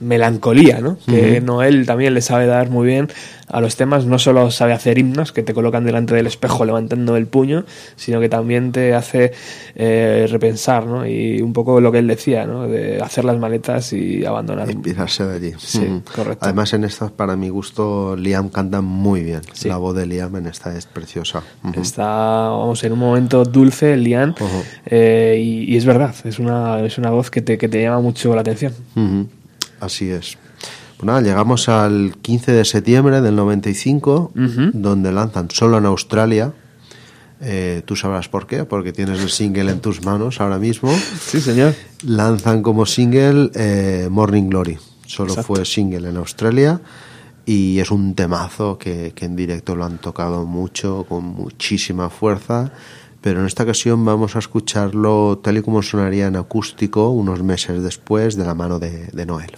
melancolía, ¿no? Que. Noel también le sabe dar muy bien a los temas. No solo sabe hacer himnos que te colocan delante del espejo levantando el puño, sino que también te hace eh, repensar, ¿no? Y un poco lo que él decía, ¿no? De hacer las maletas y abandonar. Y pirarse de allí. Sí, correcto. Además, en esta, para mi gusto, Liam canta muy bien. Sí. La voz de Liam en esta es preciosa. Está, vamos, en un momento dulce, Ujú. eh, y, y es verdad, es una, es una voz que te, que te llama mucho la atención. Así es. Pues nada, llegamos al 15 de septiembre del 95, Ujú. donde lanzan solo en Australia. Eh, tú sabrás por qué, porque tienes el single en tus manos ahora mismo. Sí, señor. Lanzan como single eh, Morning Glory. Solo Exacto. fue single en Australia y es un temazo que, que en directo lo han tocado mucho, con muchísima fuerza. Pero en esta ocasión vamos a escucharlo tal y como sonaría en acústico unos meses después de la mano de, de Noel.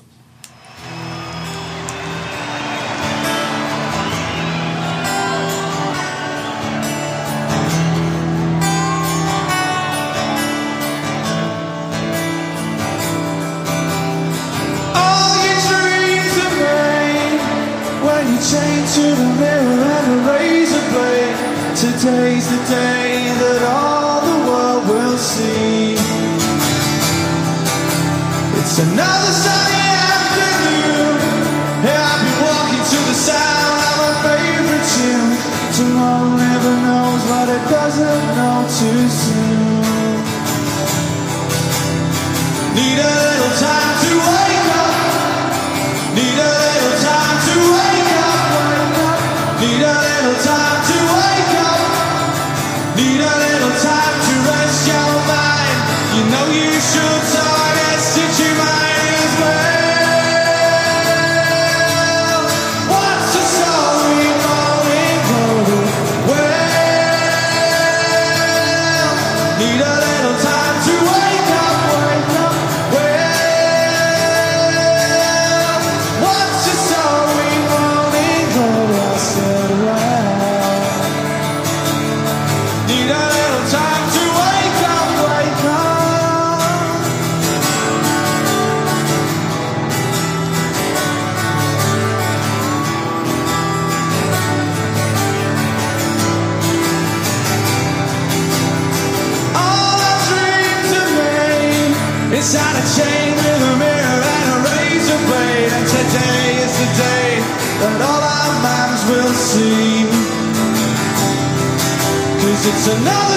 Another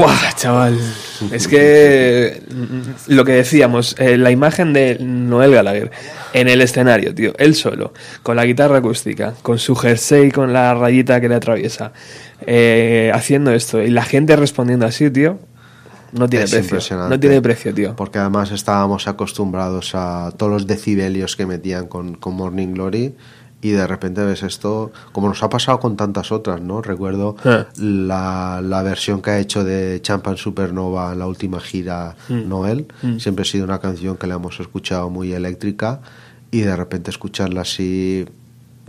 ¡Fua, chaval! *laughs* Es que mm, lo que decíamos, eh, la imagen de Noel Gallagher en el escenario, tío, él solo, con la guitarra acústica, con su jersey, con la rayita que le atraviesa, eh, haciendo esto y la gente respondiendo así, tío, no tiene Es precio. impresionante. No tiene precio, tío. Porque además estábamos acostumbrados a todos los decibelios que metían con, con Morning Glory y de repente ves esto, como nos ha pasado con tantas otras, ¿no? Recuerdo Ah. la, la versión que ha hecho de Champan Supernova en la última gira Mm. Noel. Mm. Siempre ha sido una canción que le hemos escuchado muy eléctrica y de repente escucharla así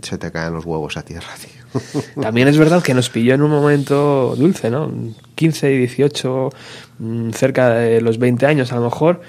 se te caen los huevos a tierra, tío. *laughs* También es verdad que nos pilló en un momento dulce, ¿no? 15 y 18, mm, cerca de los 20 años a lo mejor,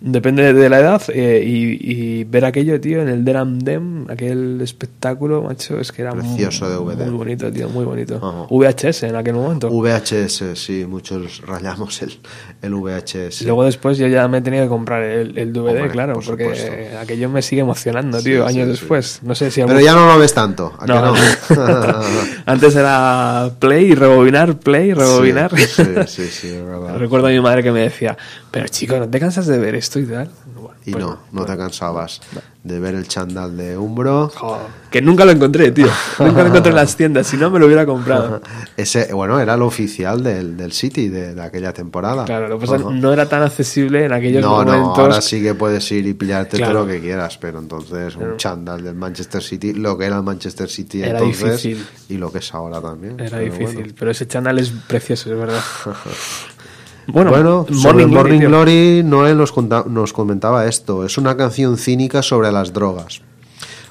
depende de la edad, eh, y, y ver aquello, tío, en el Deram Dem, aquel espectáculo, macho, es que era Precioso muy, de VD. muy bonito, tío, muy bonito. Ajá. VHS en aquel momento. VHS, sí, muchos rayamos el, el VHS. Y Luego después yo ya me tenía que comprar el, el DVD, Hombre, claro, por porque supuesto. aquello me sigue emocionando, tío, sí, años sí. después. No sé si Pero ya no lo ves tanto. ¿a que No? *laughs* Antes era play, rebobinar, play, rebobinar. Sí, sí, sí. *laughs* Recuerdo a mi madre que me decía, pero chico, ¿no te cansas de ver esto y tal? Bueno, Y pues no, no te cansabas de ver el chandal de Umbro. Joder, que nunca lo encontré, tío. *laughs* Nunca lo encontré en las tiendas, si no me lo hubiera comprado. Ese, bueno, era el oficial del, del City de, de aquella temporada. Claro, lo que pasa que no era tan accesible en aquellos No, no, momentos. ahora sí que puedes ir y pillarte Claro. todo lo que quieras, pero entonces un chandal del Manchester City, lo que era el Manchester City Era entonces difícil. y lo que es ahora también. Era pero difícil, bueno. pero ese channel es precioso, es verdad. *laughs* Bueno, Bueno, Morning sobre Morning. Glory, Noel nos, nos comentaba esto. Es una canción cínica sobre las drogas.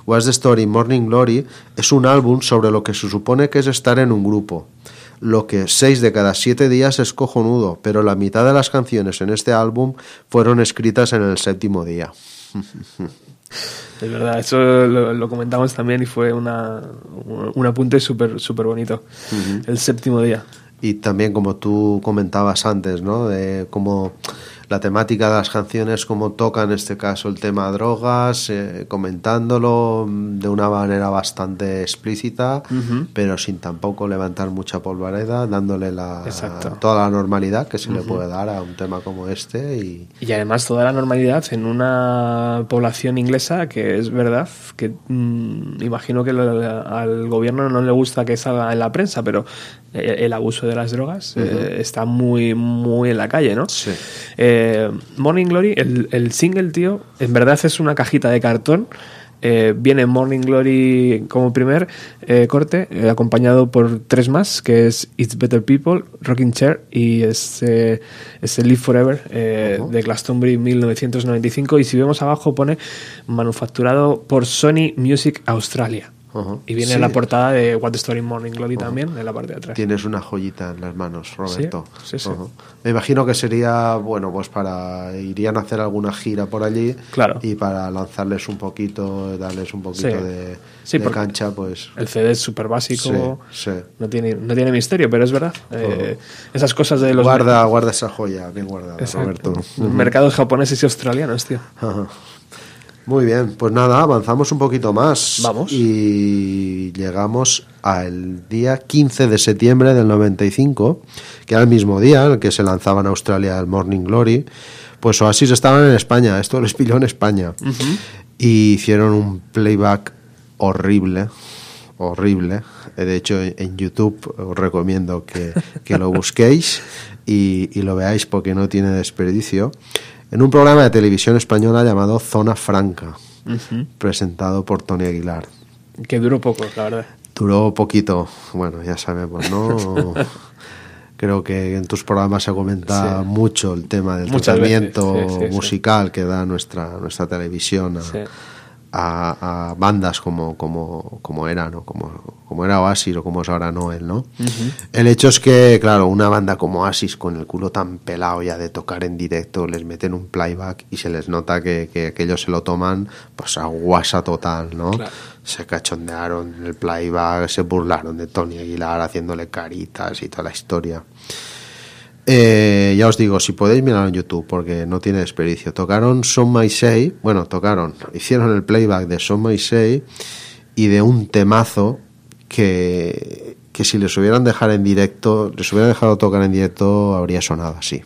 What's the Story Morning Glory es un álbum sobre lo que se supone que es estar en un grupo. Lo que seis de cada siete días es cojonudo, pero la mitad de las canciones en este álbum fueron escritas en el séptimo día. *laughs* Es verdad, eso lo, lo comentamos también y fue una, un apunte súper súper bonito. El séptimo día. Y también como tú comentabas antes, ¿no? De cómo la temática de las canciones, cómo toca en este caso el tema drogas, eh, comentándolo mm, de una manera bastante explícita, pero sin tampoco levantar mucha polvareda, dándole la, Exacto. toda la normalidad que se le puede dar a un tema como este. Y Y además toda la normalidad en una población inglesa que es verdad que mm, imagino que lo- al gobierno no le gusta que salga en la prensa, pero eh, el abuso de las drogas eh, está muy muy en la calle, ¿no? Sí. Eh, Morning Glory, el, el single, tío, en verdad es una cajita de cartón. Eh, viene Morning Glory como primer eh, corte, eh, acompañado por tres más, que es It's Better People, Rocking Chair y es, eh, es el Live Forever eh, de Glastonbury 1995. Y si vemos abajo pone manufacturado por Sony Music Australia. Y viene Sí. la portada de What the Story Morning Glory también, en la parte de atrás. Tienes una joyita en las manos, Roberto. Sí, sí. Me imagino que sería, bueno, pues para. irían a hacer alguna gira por allí. Claro. Y para lanzarles un poquito, darles un poquito de, Sí, de cancha, pues. El CD es súper básico. No, tiene, no tiene misterio, pero es verdad. Eh, esas cosas de los Guarda, guarda esa joya, bien guardada, Exacto. Roberto. Mercados japoneses y australianos, tío. Muy bien, pues nada, avanzamos un poquito más. Vamos. Y llegamos al día 15 de septiembre del 95, que era el mismo día en el que se lanzaba en Australia el Morning Glory. Pues Oasis estaban en España, esto les pilló en España. Y hicieron un playback horrible, horrible. De hecho, en en YouTube os recomiendo que, que lo busquéis y, y lo veáis porque no tiene desperdicio. En un programa de televisión española llamado Zona Franca, presentado por Tony Aguilar. Que duró poco, la verdad. Duró poquito, bueno, ya sabemos, ¿no? *laughs* Creo que en tus programas se comenta Sí. mucho el tema del Muchas tratamiento veces, sí, sí, sí. musical que da nuestra, nuestra televisión a, Sí. A- a bandas como, como, como era, ¿no? Como, como era Oasis o como es ahora Noel, ¿no? El hecho es que, claro, una banda como Oasis con el culo tan pelado ya de tocar en directo, les meten un playback y se les nota que, que aquellos se lo toman pues a guasa total, ¿no? Claro. Se cachondearon en el playback, se burlaron de Tony Aguilar haciéndole caritas y toda la historia. Eh, ya os digo, si podéis mirarlo en YouTube, porque no tiene desperdicio. Tocaron Son My Say, bueno, tocaron, hicieron el playback de Son My Say y de un temazo que, que si les hubieran dejado en directo, les hubieran dejado tocar en directo, habría sonado así.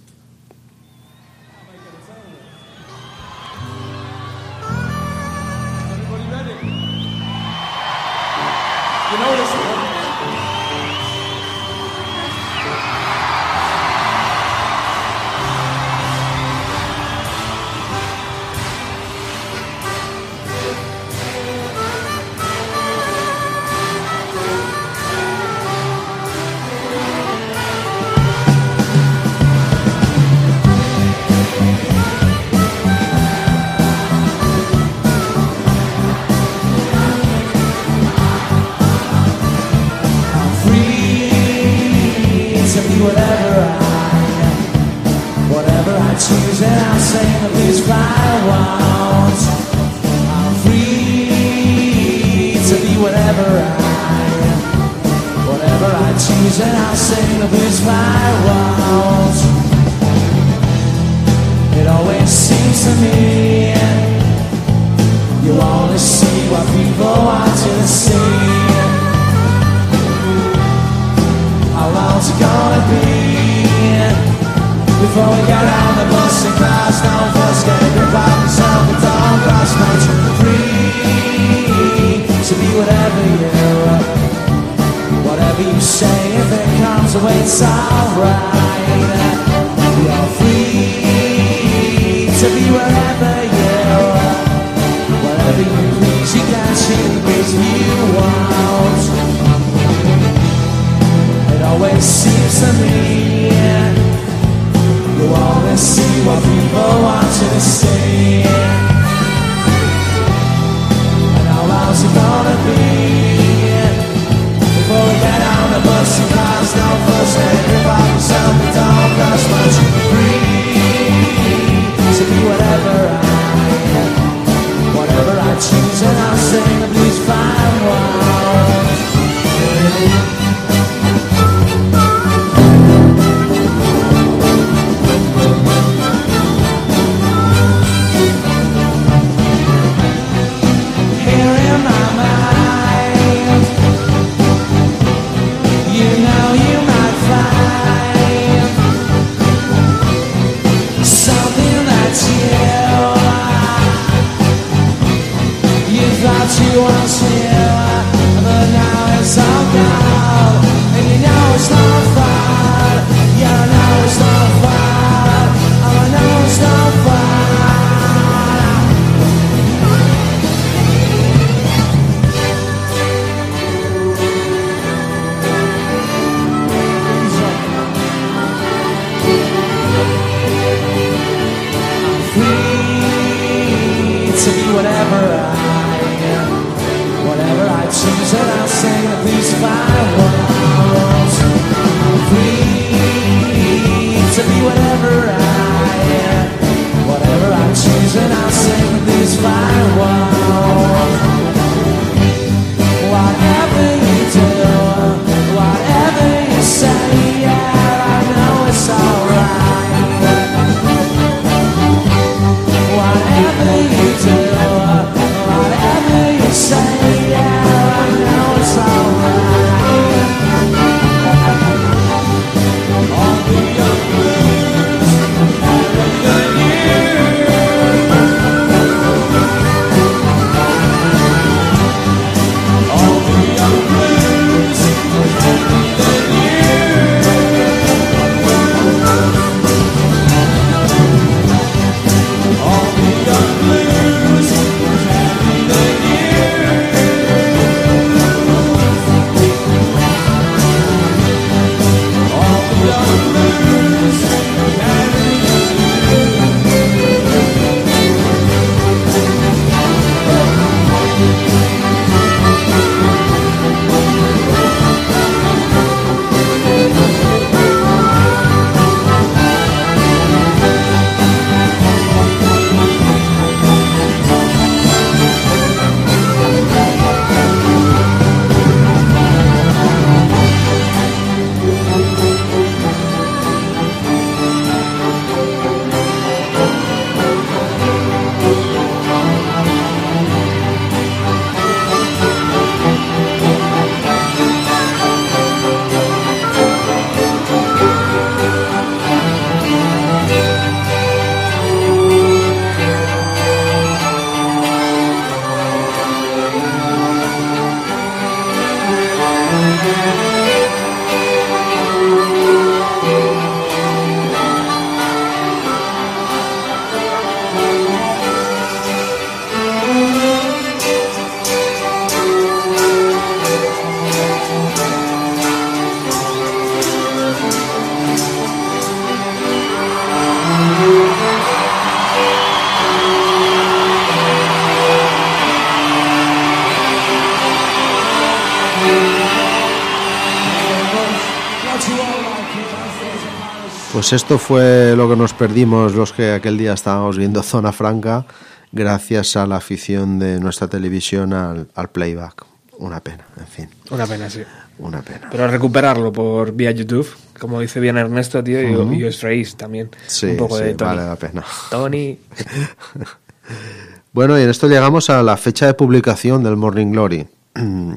Pues esto fue lo que nos perdimos los que aquel día estábamos viendo Zona Franca gracias a la afición de nuestra televisión al, al playback. Una pena, en fin, Una pena, sí. una pena. Pero recuperarlo por vía YouTube, como dice bien Ernesto, tío, y- os reís también. Sí, un poco sí, de Tony. vale la pena. Tony. *laughs* Bueno, y en esto llegamos a la fecha de publicación del Morning Glory.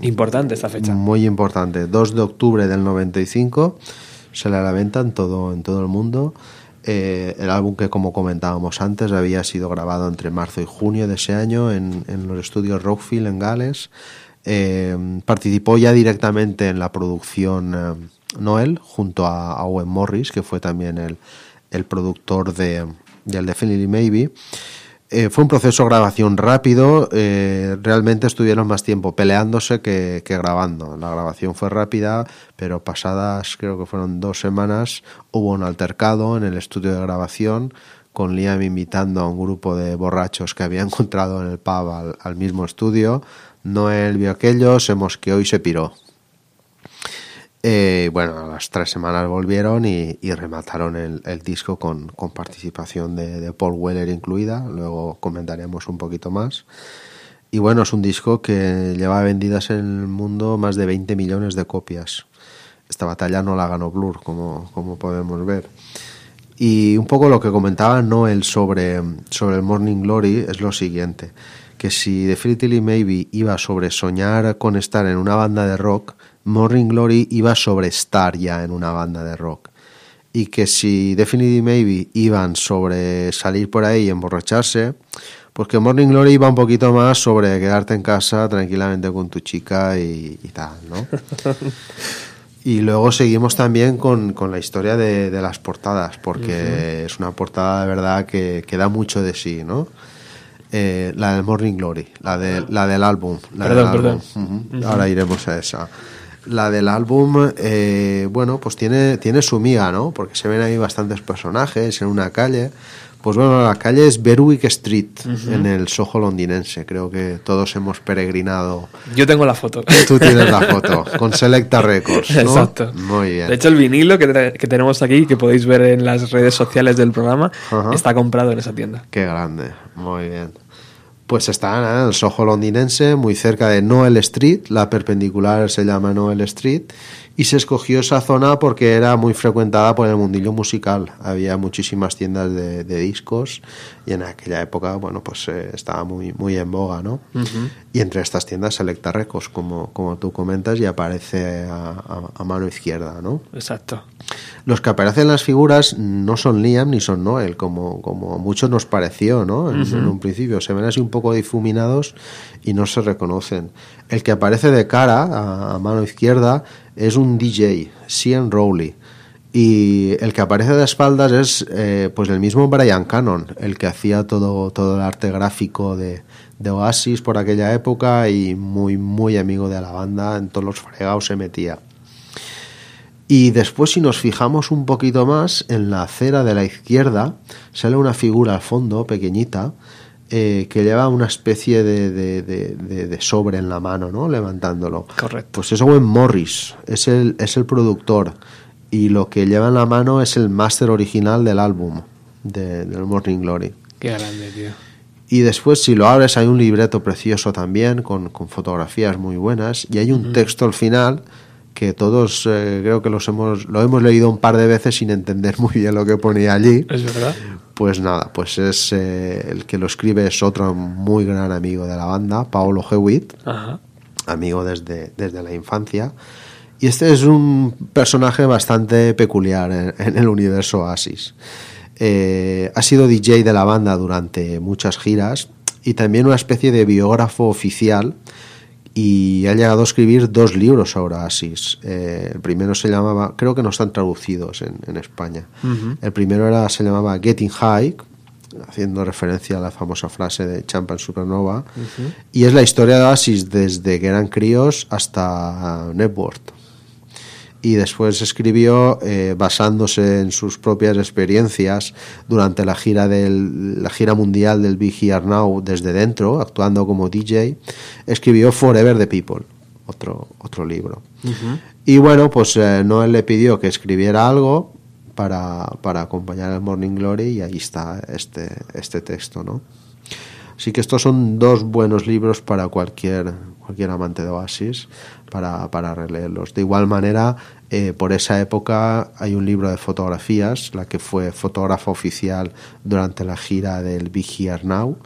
Importante esta fecha. Muy importante, 2 de octubre del 95, sale a la venta en todo, en todo el mundo. Eh, el álbum que, como comentábamos antes, había sido grabado entre marzo y junio de ese año en, en los estudios Rockfield en Gales. Eh, participó ya directamente en la producción eh, Noel junto a, Owen Morris, que fue también el, el productor de, del Definitely Maybe. Eh, fue un proceso de grabación rápido, eh, realmente estuvieron más tiempo peleándose que, grabando. La grabación fue rápida, pero pasadas creo que fueron dos semanas hubo un altercado en el estudio de grabación con Liam invitando a un grupo de borrachos que había *laughs* encontrado en el pub al, al mismo estudio. Noel vio aquello, se mosqueó y se piró. Eh, bueno, a las tres semanas volvieron y, y remataron el, disco con, participación de, Paul Weller incluida. Luego comentaremos un poquito más. Y bueno, es un disco que lleva vendidas en el mundo más de 20 millones de copias. Esta batalla no la ganó Blur, como, podemos ver. Y un poco lo que comentaba Noel sobre, sobre el Morning Glory es lo siguiente, que si Definitely Maybe iba sobre soñar con estar en una banda de rock, Morning Glory iba sobre estar ya en una banda de rock. Y que si Definitely Maybe iban sobre salir por ahí y emborracharse, pues que Morning Glory iba un poquito más sobre quedarte en casa tranquilamente con tu chica y, y tal, ¿no? *laughs* Y luego seguimos también con, con la historia de, de las portadas, porque es una portada de verdad que, que da mucho de sí, ¿no? Eh, la del Morning Glory, la, de, la del álbum. La Perdón, del perdón. álbum. Ujú. Ahora iremos a esa. La del álbum, eh, bueno, pues tiene, tiene su miga, ¿no? Porque se ven ahí bastantes personajes en una calle. Pues bueno, la calle es Berwick Street, Ujú. en el Soho londinense. Creo que todos hemos peregrinado. Yo tengo la foto. Tú tienes la foto, *laughs* con Selecta Records, ¿no? Exacto. Muy bien. De hecho, el vinilo que, que tenemos aquí, que podéis ver en las redes sociales del programa, está comprado en esa tienda. Qué grande, muy bien. Pues está ¿eh? en el Soho londinense, muy cerca de Noel Street, la perpendicular se llama Noel Street, y se escogió esa zona porque era muy frecuentada por el mundillo musical. Había muchísimas tiendas de, de discos y en aquella época, bueno, pues eh, estaba muy, muy en boga, ¿no? Y entre estas tiendas Selecta Records, como, como tú comentas, y aparece a, a- a mano izquierda, ¿no? Exacto. Los que aparecen en las figuras no son Liam ni son Noel, como, como mucho nos pareció, ¿no? En, un principio. Se ven así un poco difuminados y no se reconocen. El que aparece de cara, a, a mano izquierda, es un DJ, Cian Rowley. Y el que aparece de espaldas es eh, pues el mismo Brian Cannon, el que hacía todo, todo el arte gráfico de, de Oasis por aquella época y muy, muy amigo de la banda, en todos los fregados se metía. Y después si nos fijamos un poquito más, en la acera de la izquierda sale una figura al fondo, pequeñita, eh, que lleva una especie de, de- de- de- de sobre en la mano, ¿no? Levantándolo. Correcto. Pues es Owen Morris, es el, es el productor. Y lo que lleva en la mano es el máster original del álbum, de- del Morning Glory. Qué grande, tío. Y después, si lo abres, hay un libreto precioso también, con, con fotografías muy buenas, y hay un texto al final que todos eh, creo que los hemos, lo hemos leído un par de veces sin entender *laughs* muy bien lo que ponía allí. Es verdad. Pues nada, pues es eh, el que lo escribe es otro muy gran amigo de la banda, Paolo Hewitt, Ajá. amigo desde, desde la infancia. Y este es un personaje bastante peculiar en, en el universo Oasis. Eh, ha sido DJ de la banda durante muchas giras y también una especie de biógrafo oficial y ha llegado a escribir dos libros sobre Oasis. Eh, el primero se llamaba, creo que no están traducidos en, en España. El primero era, se llamaba Getting High, haciendo referencia a la famosa frase de Champagne Supernova. Y es la historia de Oasis desde que eran críos hasta Network. Y después escribió, eh, basándose en sus propias experiencias durante la gira, del, la gira mundial del Big Here Now desde dentro, actuando como DJ, escribió Forever the People, otro, otro libro. Y bueno, pues eh, Noel le pidió que escribiera algo, para, para acompañar el Morning Glory y ahí está este, este texto, ¿no? Así que estos son dos buenos libros para cualquier, cualquier amante de Oasis para, para releerlos. De igual manera, eh, por esa época hay un libro de fotografías, la que fue fotógrafa oficial durante la gira del Big Here Now,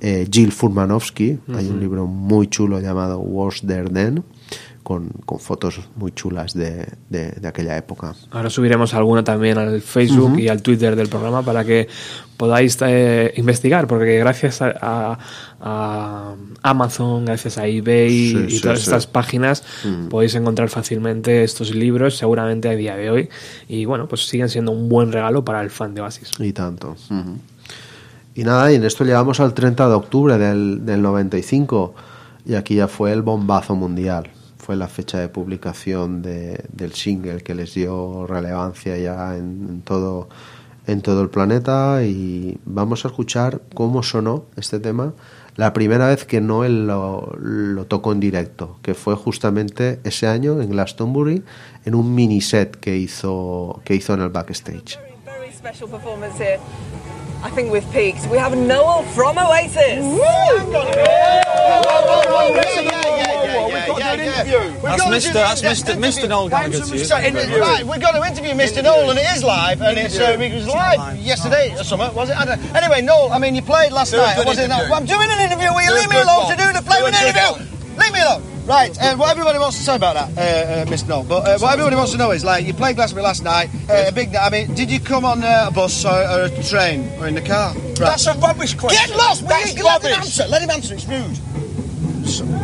eh, Jill Furmanovsky. Hay un libro muy chulo llamado Was There Then, con, con fotos muy chulas de, de- de aquella época. Ahora subiremos alguno también al Facebook Ujú. y al Twitter del programa para que podáis eh, investigar, porque gracias a, a- a Amazon, gracias a eBay Sí, y sí, todas sí. estas páginas Mm. podéis encontrar fácilmente estos libros, seguramente a día de hoy. Y bueno, pues siguen siendo un buen regalo para el fan de Oasis. Y tanto. Y nada, y en esto llegamos al 30 de octubre del, del 95 y aquí ya fue el bombazo mundial. Fue la fecha de publicación de- del single que les dio relevancia ya en, en todo, en todo el planeta y vamos a escuchar cómo sonó este tema la primera vez que Noel lo, lo tocó en directo, que fue justamente ese año en Glastonbury en un mini set que hizo, que hizo en el backstage. Very special performance here. I think with Peaks, we have Noel from Oasis. That's Mr. That's Mr. Mr. Noel Gallagher to you. Right, we've got to interview Mr. Noel, and it is live, and it's uh, it was live yesterday or something, was it? I don't, anyway, Noel, I mean, you played last Do night. Was it not? I'm doing an interview. Will you Do leave me alone to do the Do play a an interview? Leave me alone. Right, uh, what everybody wants to say about that, uh, uh, Mr. Noel, but uh, what everybody wants to know is, like, you played Glastonbury last night, uh, a big. I mean, did you come on uh, a bus or, or a train or in the car? Right. That's a rubbish question. Get lost! Will That's you let him rubbish. answer? Let him answer. It's rude.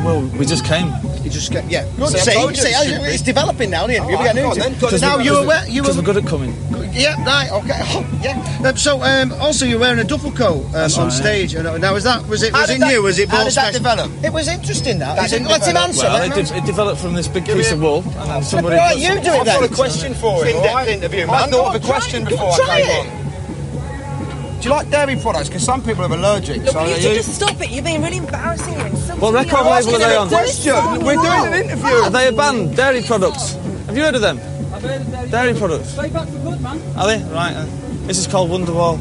Well, we just came. You just get yeah. Good. See, See, you see, it how should you- be. it's developing now. The interview. Oh, we get go an on then, interview. 'cause Now you were where? You were we're good at coming. Yeah, right, okay. Oh, yeah. Um, so, um, also, you're wearing a duffel coat um, on right, stage. And, uh, Now, was that was it was it that- new? Was it how did that develop? It was interesting. That, That Is it- let him answer. Well, it, him de- answer. it developed from this big piece of wool, and then somebody. right, put you some- do it I've got a question for him. In-depth interview, I man. thought Go of a question before I Try came on. Do you like dairy products? Because some people are allergic. Look, so will you are two just stop it? You're being really embarrassing. You're insulting What record label are they on? to do We're doing an interview. Are they a band? Dairy products. Have you heard of them? Dairy products. Straight back for good, man. Are they? Right. uh, This is called Wonderwall.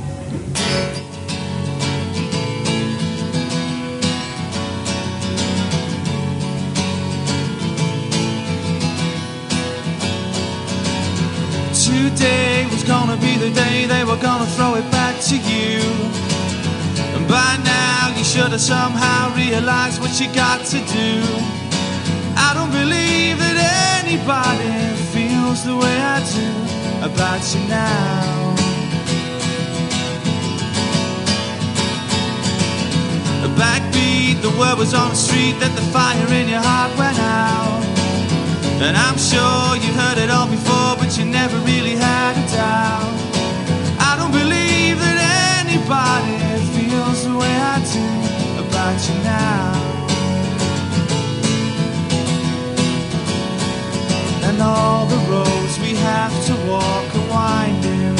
Today was gonna be the day they were gonna throw it back to you. And by now you should have somehow realized what you got to do. I don't believe that anybody feels the way I do about you now. A backbeat, the word was on the street that the fire in your heart went out. And I'm sure you heard it all before, but you never really had a doubt. I don't believe that anybody feels the way I do about you now. And all the roads we have to walk are winding.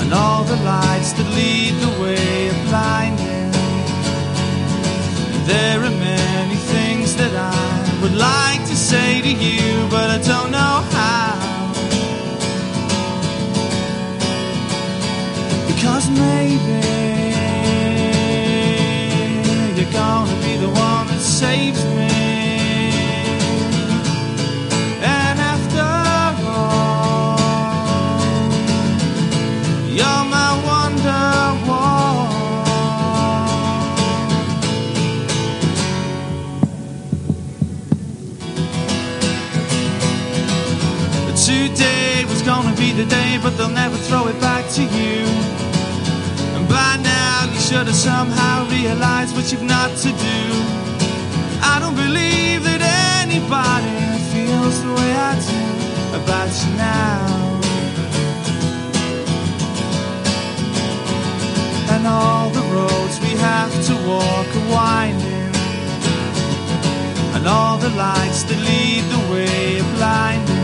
And all the lights that lead the way are blinding. There are many things that I would like say to you, but I don't know how. Because maybe you're gonna be the one that saves but they'll never throw it back to you. And by now, you should have somehow realized what you've not to do. I don't believe that anybody feels the way I do about you now. And all the roads we have to walk are winding. And all the lights that lead the way are blinding.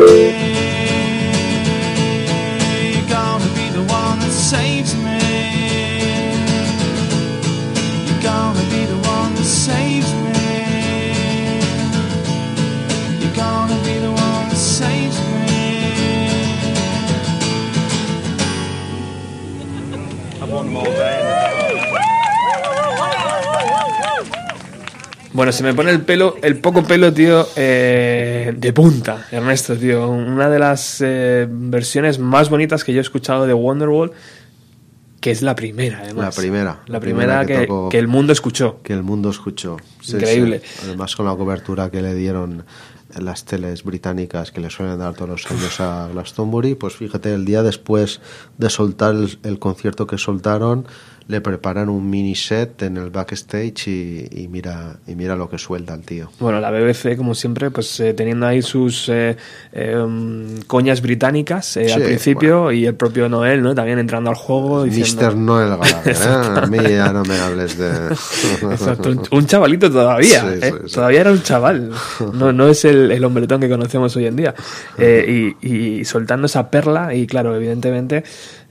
Maybe you're Bueno, se me pone el pelo, el poco pelo, tío, eh, de punta, Ernesto, tío. Una de las eh, versiones más bonitas que yo he escuchado de Wonderwall, que es la primera, además. La primera. La primera que, tocó- que el mundo escuchó. que el mundo escuchó. Sí, Increíble. sí. Además con la cobertura que le dieron las teles británicas que le suelen dar todos los años a Glastonbury, pues fíjate, el día después de soltar el, el concierto que soltaron, le preparan un mini set en el backstage y, y mira y mira lo que suelta el tío. Bueno, la BBC, como siempre, pues eh, teniendo ahí sus eh, eh, um, coñas británicas eh, al Sí, principio y el propio Noel, ¿no? También entrando al juego. Diciendo... Mr. Noel Gallagher, ¿eh? A *laughs* mí ya no me hables de... Exacto, un, un chavalito todavía, Sí, ¿eh? sí, todavía era un chaval, no, no es el, el hombretón que conocemos hoy en día. *laughs* Y, y soltando esa perla, y claro, evidentemente,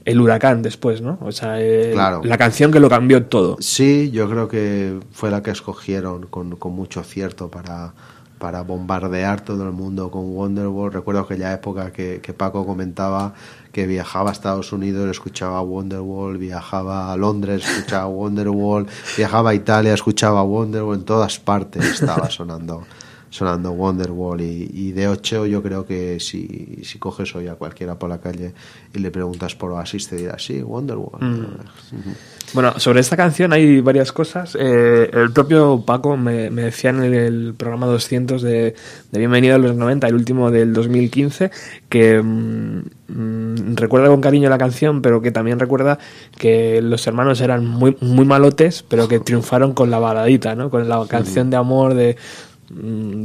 el huracán después, ¿no? O sea, el- Claro. la canción que lo cambió todo. Sí, yo creo que fue la que escogieron con, con mucho acierto para, para bombardear todo el mundo con Wonderwall. Recuerdo aquella época que, que Paco comentaba que viajaba a Estados Unidos, escuchaba Wonderwall, viajaba a Londres, escuchaba *laughs* Wonderwall, viajaba a Italia, escuchaba Wonderwall, en todas partes estaba sonando sonando Wonderwall y, y de 8 yo creo que si, si coges hoy a cualquiera por la calle y le preguntas por Oasis te dirá sí, Wonderwall Mm. Bueno, sobre esta canción hay varias cosas. Eh, el propio Paco me, me decía en el, programa 200 de, de Bienvenido a los 90, el último del 2015, que mm, mm, recuerda con cariño la canción, pero que también recuerda que los hermanos eran muy, muy malotes, pero que *laughs* triunfaron con la baladita, ¿no? Con la canción de amor de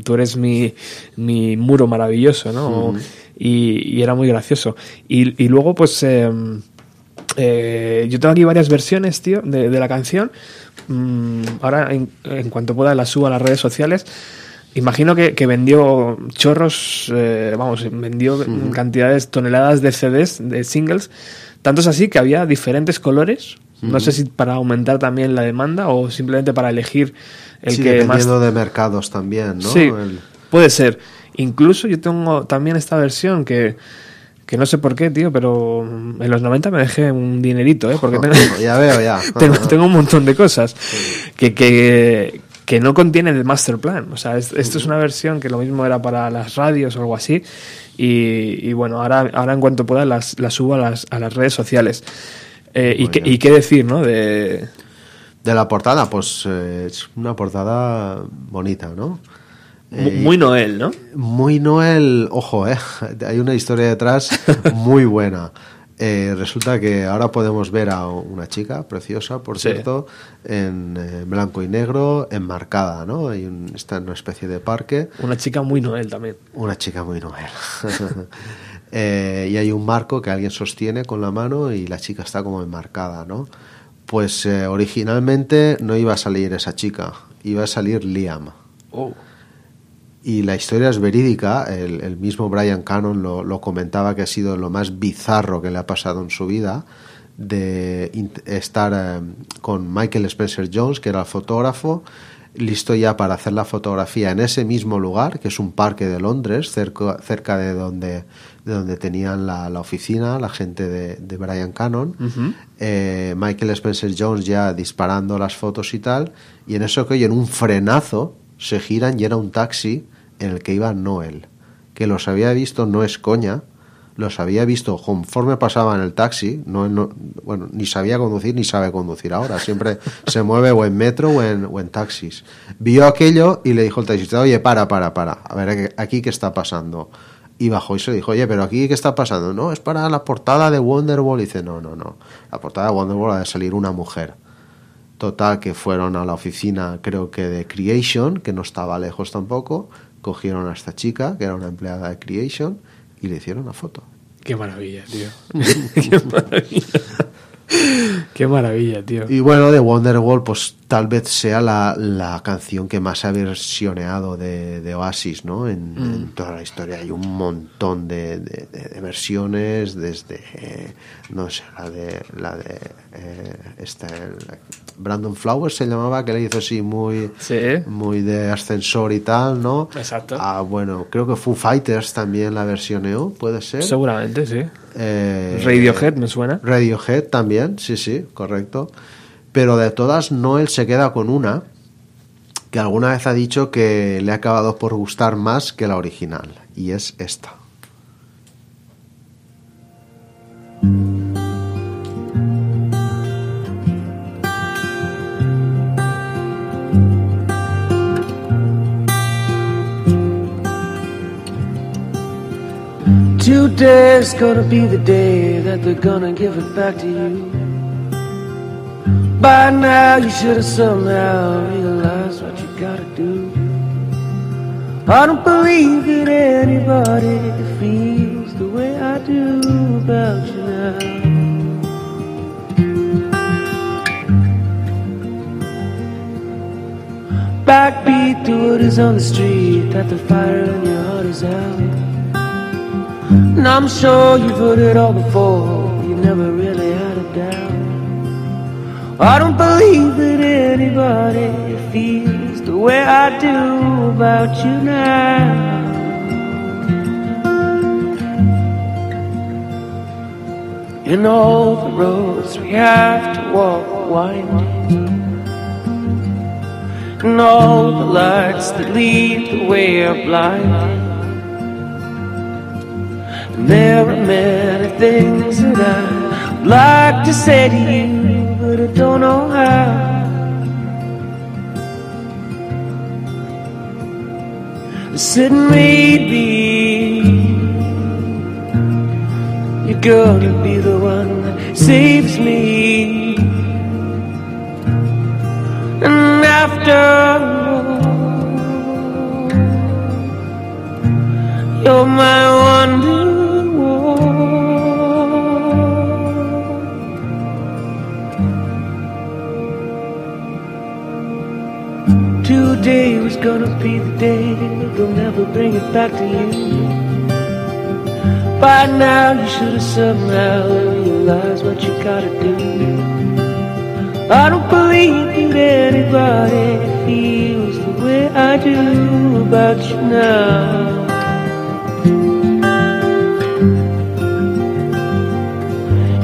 tú eres mi, mi muro maravilloso, ¿no? Y, y era muy gracioso. Y, y luego, pues... em, eh, yo tengo aquí varias versiones, tío, de, de la canción. Mm, ahora, en, en cuanto pueda, la subo a las redes sociales. Imagino que, que vendió chorros, eh, vamos, vendió cantidades, toneladas de CDs, de singles. Tanto es así que había diferentes colores. No sé si para aumentar también la demanda o simplemente para elegir el sí, que más dependiendo de mercados también, ¿no? Sí, El- puede ser. Incluso yo tengo también esta versión que, que no sé por qué, tío, pero en los 90 me dejé un dinerito, ¿eh? Porque *laughs* tengo, *laughs* Ya veo, ya. *laughs* tengo, tengo un montón de cosas que, que, que no contienen el master plan. O sea, es- esto es una versión que lo mismo era para las radios o algo así. Y, y bueno, ahora, ahora en cuanto pueda las, las subo a las, a las redes sociales. Eh, y, Muy qué, y qué decir, ¿no? De, De la portada, pues eh, es una portada bonita, ¿no? Eh, muy Noel, ¿no? Muy Noel, ojo, eh, *laughs* hay una historia detrás *laughs* muy buena. Eh, resulta que ahora podemos ver a una chica preciosa, por Sí. cierto, en eh, blanco y negro, enmarcada, ¿no? Hay un- está en una especie de parque. Una chica muy Noel también. Una chica muy Noel. *laughs* Eh, y hay un marco que alguien sostiene con la mano y la chica está como enmarcada, ¿no? Pues eh, originalmente no iba a salir esa chica, iba a salir Liam. Oh. Y la historia es verídica, el, el mismo Brian Cannon lo, lo comentaba que ha sido lo más bizarro que le ha pasado en su vida, de estar eh, con Michael Spencer Jones, que era el fotógrafo, listo ya para hacer la fotografía en ese mismo lugar, que es un parque de Londres, cerca, cerca de, donde, de donde tenían la, la oficina, la gente de, de Brian Cannon. Eh, Michael Spencer Jones ya disparando las fotos y tal, y en eso que oyen un frenazo, se giran y era un taxi en el que iba Noel, que los había visto, no es coña, los había visto conforme pasaba en el taxi, no, no- bueno, ni sabía conducir ni sabe conducir ahora, siempre *laughs* se mueve o en metro o en, o en taxis. Vio aquello y le dijo al taxista, oye, para, para, para, a ver, aquí qué está pasando. Y bajó y se dijo, oye, pero aquí qué está pasando. No, es para la portada de Wonderwall. Y dice, no, no, no, la portada de Wonderwall ha de salir una mujer. Total, que fueron a la oficina, creo que de Creation, que no estaba lejos tampoco, cogieron a esta chica, que era una empleada de Creation, y le hicieron una foto. Qué maravilla, tío. *laughs* Qué maravilla. *laughs* Qué maravilla, tío. Y bueno, de Wonderwall, pues tal vez sea la, la canción que más ha versioneado de, de Oasis, ¿no? En, Mm. en toda la historia hay un montón de, de- de- de versiones, desde, eh, no sé, la de, la de eh, esta, el- Brandon Flowers se llamaba, que le hizo así muy, muy de ascensor y tal, ¿no? Exacto. Ah, bueno, creo que Foo Fighters también la versioneó, puede ser. Seguramente, sí. Eh, Radiohead, ¿me suena? Radiohead también, sí, sí, correcto. Pero de todas, Noel se queda con una que alguna vez ha dicho que le ha acabado por gustar más que la original, y es esta. Today's gonna be the day that they're gonna give it back to you. By now, you should have somehow realized what you gotta do. I don't believe that anybody feels the way I do about you now. Backbeat to what is on the street, that the fire in your heart is out. And I'm sure you've heard it all before, you never really had a doubt. I don't believe that anybody feels the way I do about you now. In all the roads we have to walk winding, and all the lights that lead the way are blinding. There are many things that I'd like to say to you, but I don't know how. Said maybe you're gonna be the one that saves me. And after all, you're my wonder Today was gonna be the day they'll never bring it back to you. By now you should have somehow realized what you gotta do. I don't believe that anybody feels the way I do about you now.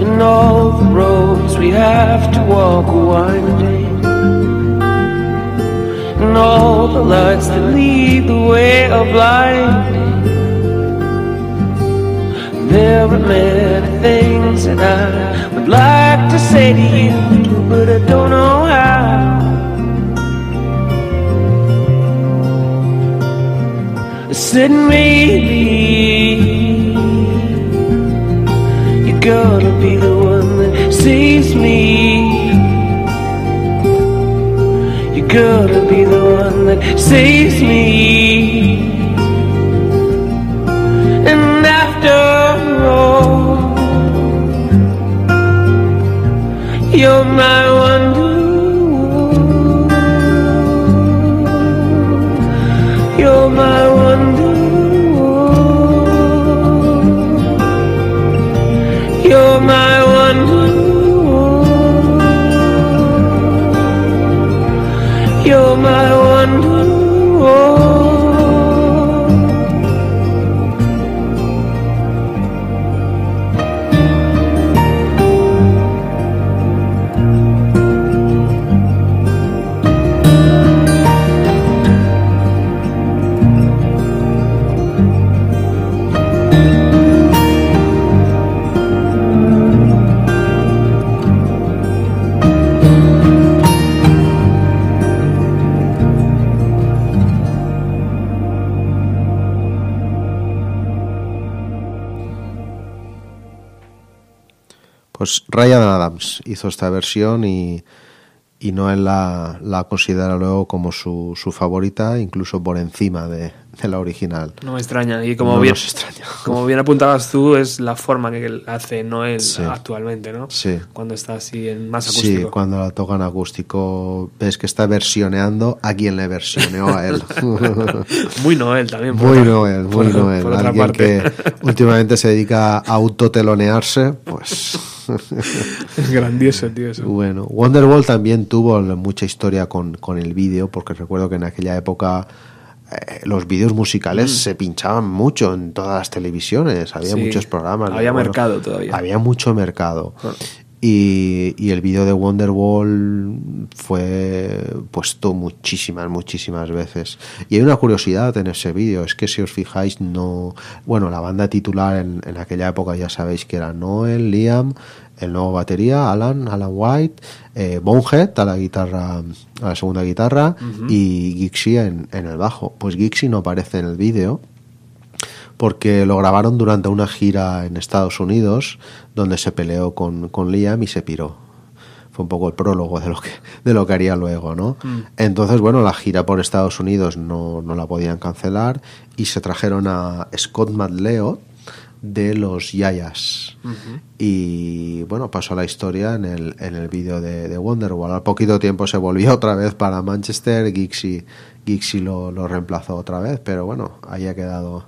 In all the roads we have to walk are winding All the lights that lead the way are blinding There are many things that I would like to say to you But I don't know how. I said maybe You're gonna be the one that saves me You're gonna be the one that saves me. And after all You're my wonder Ryan Adams hizo esta versión y, y Noel la, la considera luego como su, su favorita, incluso por encima de, de la original. No me extraña. Y como, No bien, extraña. como bien apuntabas tú, es la forma que hace Noel Sí. actualmente, ¿no? Sí. Cuando está así en más Sí, acústico. cuando la tocan acústico, ves que está versioneando a quien le versioneó a él. *laughs* Muy Noel también. Muy otra- Noel, muy por- Noel. por otra Alguien parte. que últimamente se dedica a autotelonearse, pues. Grandioso, tío. Eso. Bueno, Wonderwall también tuvo mucha historia con, con el vídeo, porque recuerdo que en aquella época eh, los vídeos musicales Mm. se pinchaban mucho en todas las televisiones, había Sí, muchos programas. había mercado todavía. Había mucho mercado. Ah. Y, y el vídeo de Wonderwall fue puesto muchísimas, muchísimas veces. Y hay una curiosidad en ese vídeo, es que si os fijáis, no. Bueno, la banda titular en, en aquella época ya sabéis que era Noel, Liam, el nuevo batería, Alan, Alan White, eh, Bonehead a la guitarra, a la segunda guitarra, y Gixie en, en el bajo. Pues Gixie no aparece en el vídeo porque lo grabaron durante una gira en Estados Unidos donde se peleó con, con Liam y se piró. Fue un poco el prólogo de lo que, de lo que haría luego, ¿no? Mm. Entonces, bueno, la gira por Estados Unidos no, no la podían cancelar y se trajeron a Scott McLeod de los Yayas. Y bueno, pasó la historia en el, en el vídeo de, de Wonderwall. Al poquito tiempo se volvió otra vez para Manchester, Gixie, Gixie lo, lo reemplazó otra vez, pero bueno, ahí ha quedado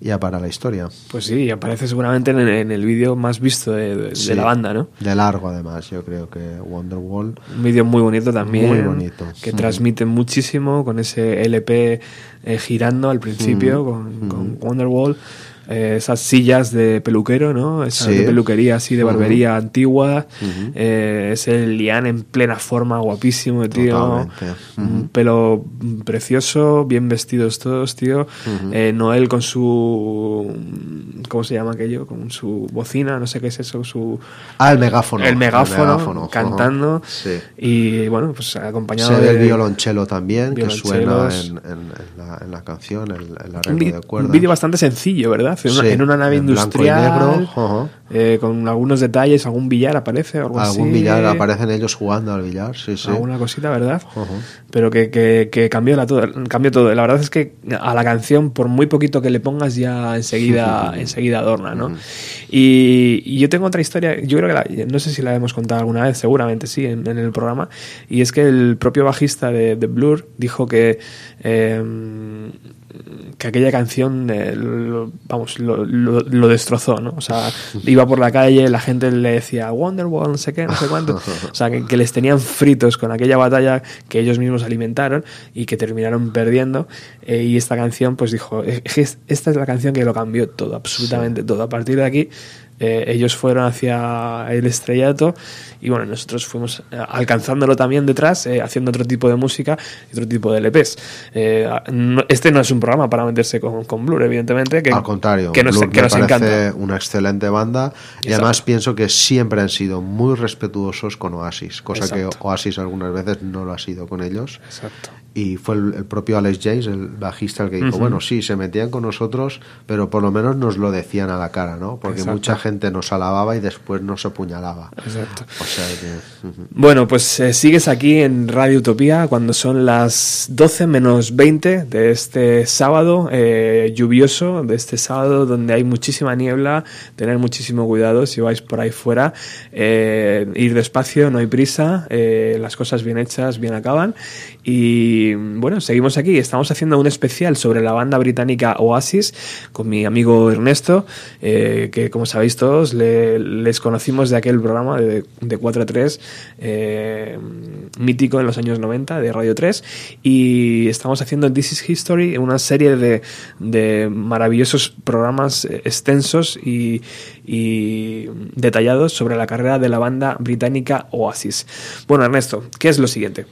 ya para la historia. Pues sí, aparece seguramente en, en el vídeo más visto de, de- de Sí, la banda, ¿no? De largo además, yo creo que Wonderwall. Un vídeo muy bonito también. Muy bonito. Que Mm. transmite muchísimo con ese LP eh, girando al principio Mm. con, con Wonderwall. Eh, esas sillas de peluquero, ¿no? Esa Sí. de peluquería así de barbería antigua. Ujú. Eh, ese lián en plena forma, guapísimo, tío. Un Ujú. pelo precioso, bien vestidos todos, tío. Eh, Noel con su. ¿Cómo se llama aquello? Con su bocina, no sé qué es eso, su. Ah, el megáfono. El megáfono, megáfono, cantando. Sí. Y bueno, pues acompañado el de. violonchelo también, que suena en, en- en la, en la canción, el, el Un, arreglo de un cuerdas. vídeo bastante sencillo, ¿verdad? En una, Sí, en una nave en industrial. negro, eh, con algunos detalles, algún billar aparece, algo Algún así. billar, aparecen ellos jugando al billar, sí, sí. Alguna cosita, ¿verdad? Pero que, que, que cambió, la todo, cambió todo. La verdad es que a la canción, por muy poquito que le pongas, ya enseguida, *laughs* enseguida adorna, ¿no? Y, y yo tengo otra historia, yo creo que la- no sé si la hemos contado alguna vez, seguramente sí, en, en el programa, y es que el propio bajista de, de Blur dijo que, eh, que aquella canción, eh, lo- vamos, lo, lo- lo destrozó, ¿no? O sea, iba por la calle, la gente le decía Wonderwall, no sé qué, no sé cuánto, *laughs* o sea, que, que les tenían fritos con aquella batalla que ellos mismos alimentaron y que terminaron perdiendo, eh, y esta canción, pues dijo, "Es que es- esta es la canción que lo cambió todo, absolutamente todo. A partir de aquí, eh, ellos fueron hacia el estrellato y bueno, nosotros fuimos eh, alcanzándolo también detrás, eh, haciendo otro tipo de música y otro tipo de LPs. Eh, no- este no es un programa para meterse con, con Blur, evidentemente, que, Al contrario, que nos, Blur que me nos parece encanta. una excelente banda y además pienso que siempre han sido muy respetuosos con Oasis, cosa Exacto. que Oasis algunas veces no lo ha sido con ellos. Exacto. Y fue el, el propio Alex James, el bajista, el que dijo, bueno, sí, se metían con nosotros, pero por lo menos nos lo decían a la cara, ¿no? Porque Exacto. mucha gente nos alababa y después nos apuñalaba. Exacto. O sea que... Bueno, pues eh, sigues aquí en Radio Utopía cuando son las 12 menos 20 de este sábado eh, lluvioso, de este sábado donde hay muchísima niebla, tener muchísimo cuidado si vais por ahí fuera, eh, ir despacio, no hay prisa, eh, las cosas bien hechas bien acaban y bueno, seguimos aquí, estamos haciendo un especial sobre la banda británica Oasis con mi amigo Ernesto, eh, que como sabéis todos le- les conocimos de aquel programa de, de 4 a 3 eh, mítico en los años 90 de Radio 3 y estamos haciendo This is History, una serie de, maravillosos programas extensos y detallados sobre la carrera de la banda británica Oasis. Bueno, Ernesto, ¿qué es lo siguiente?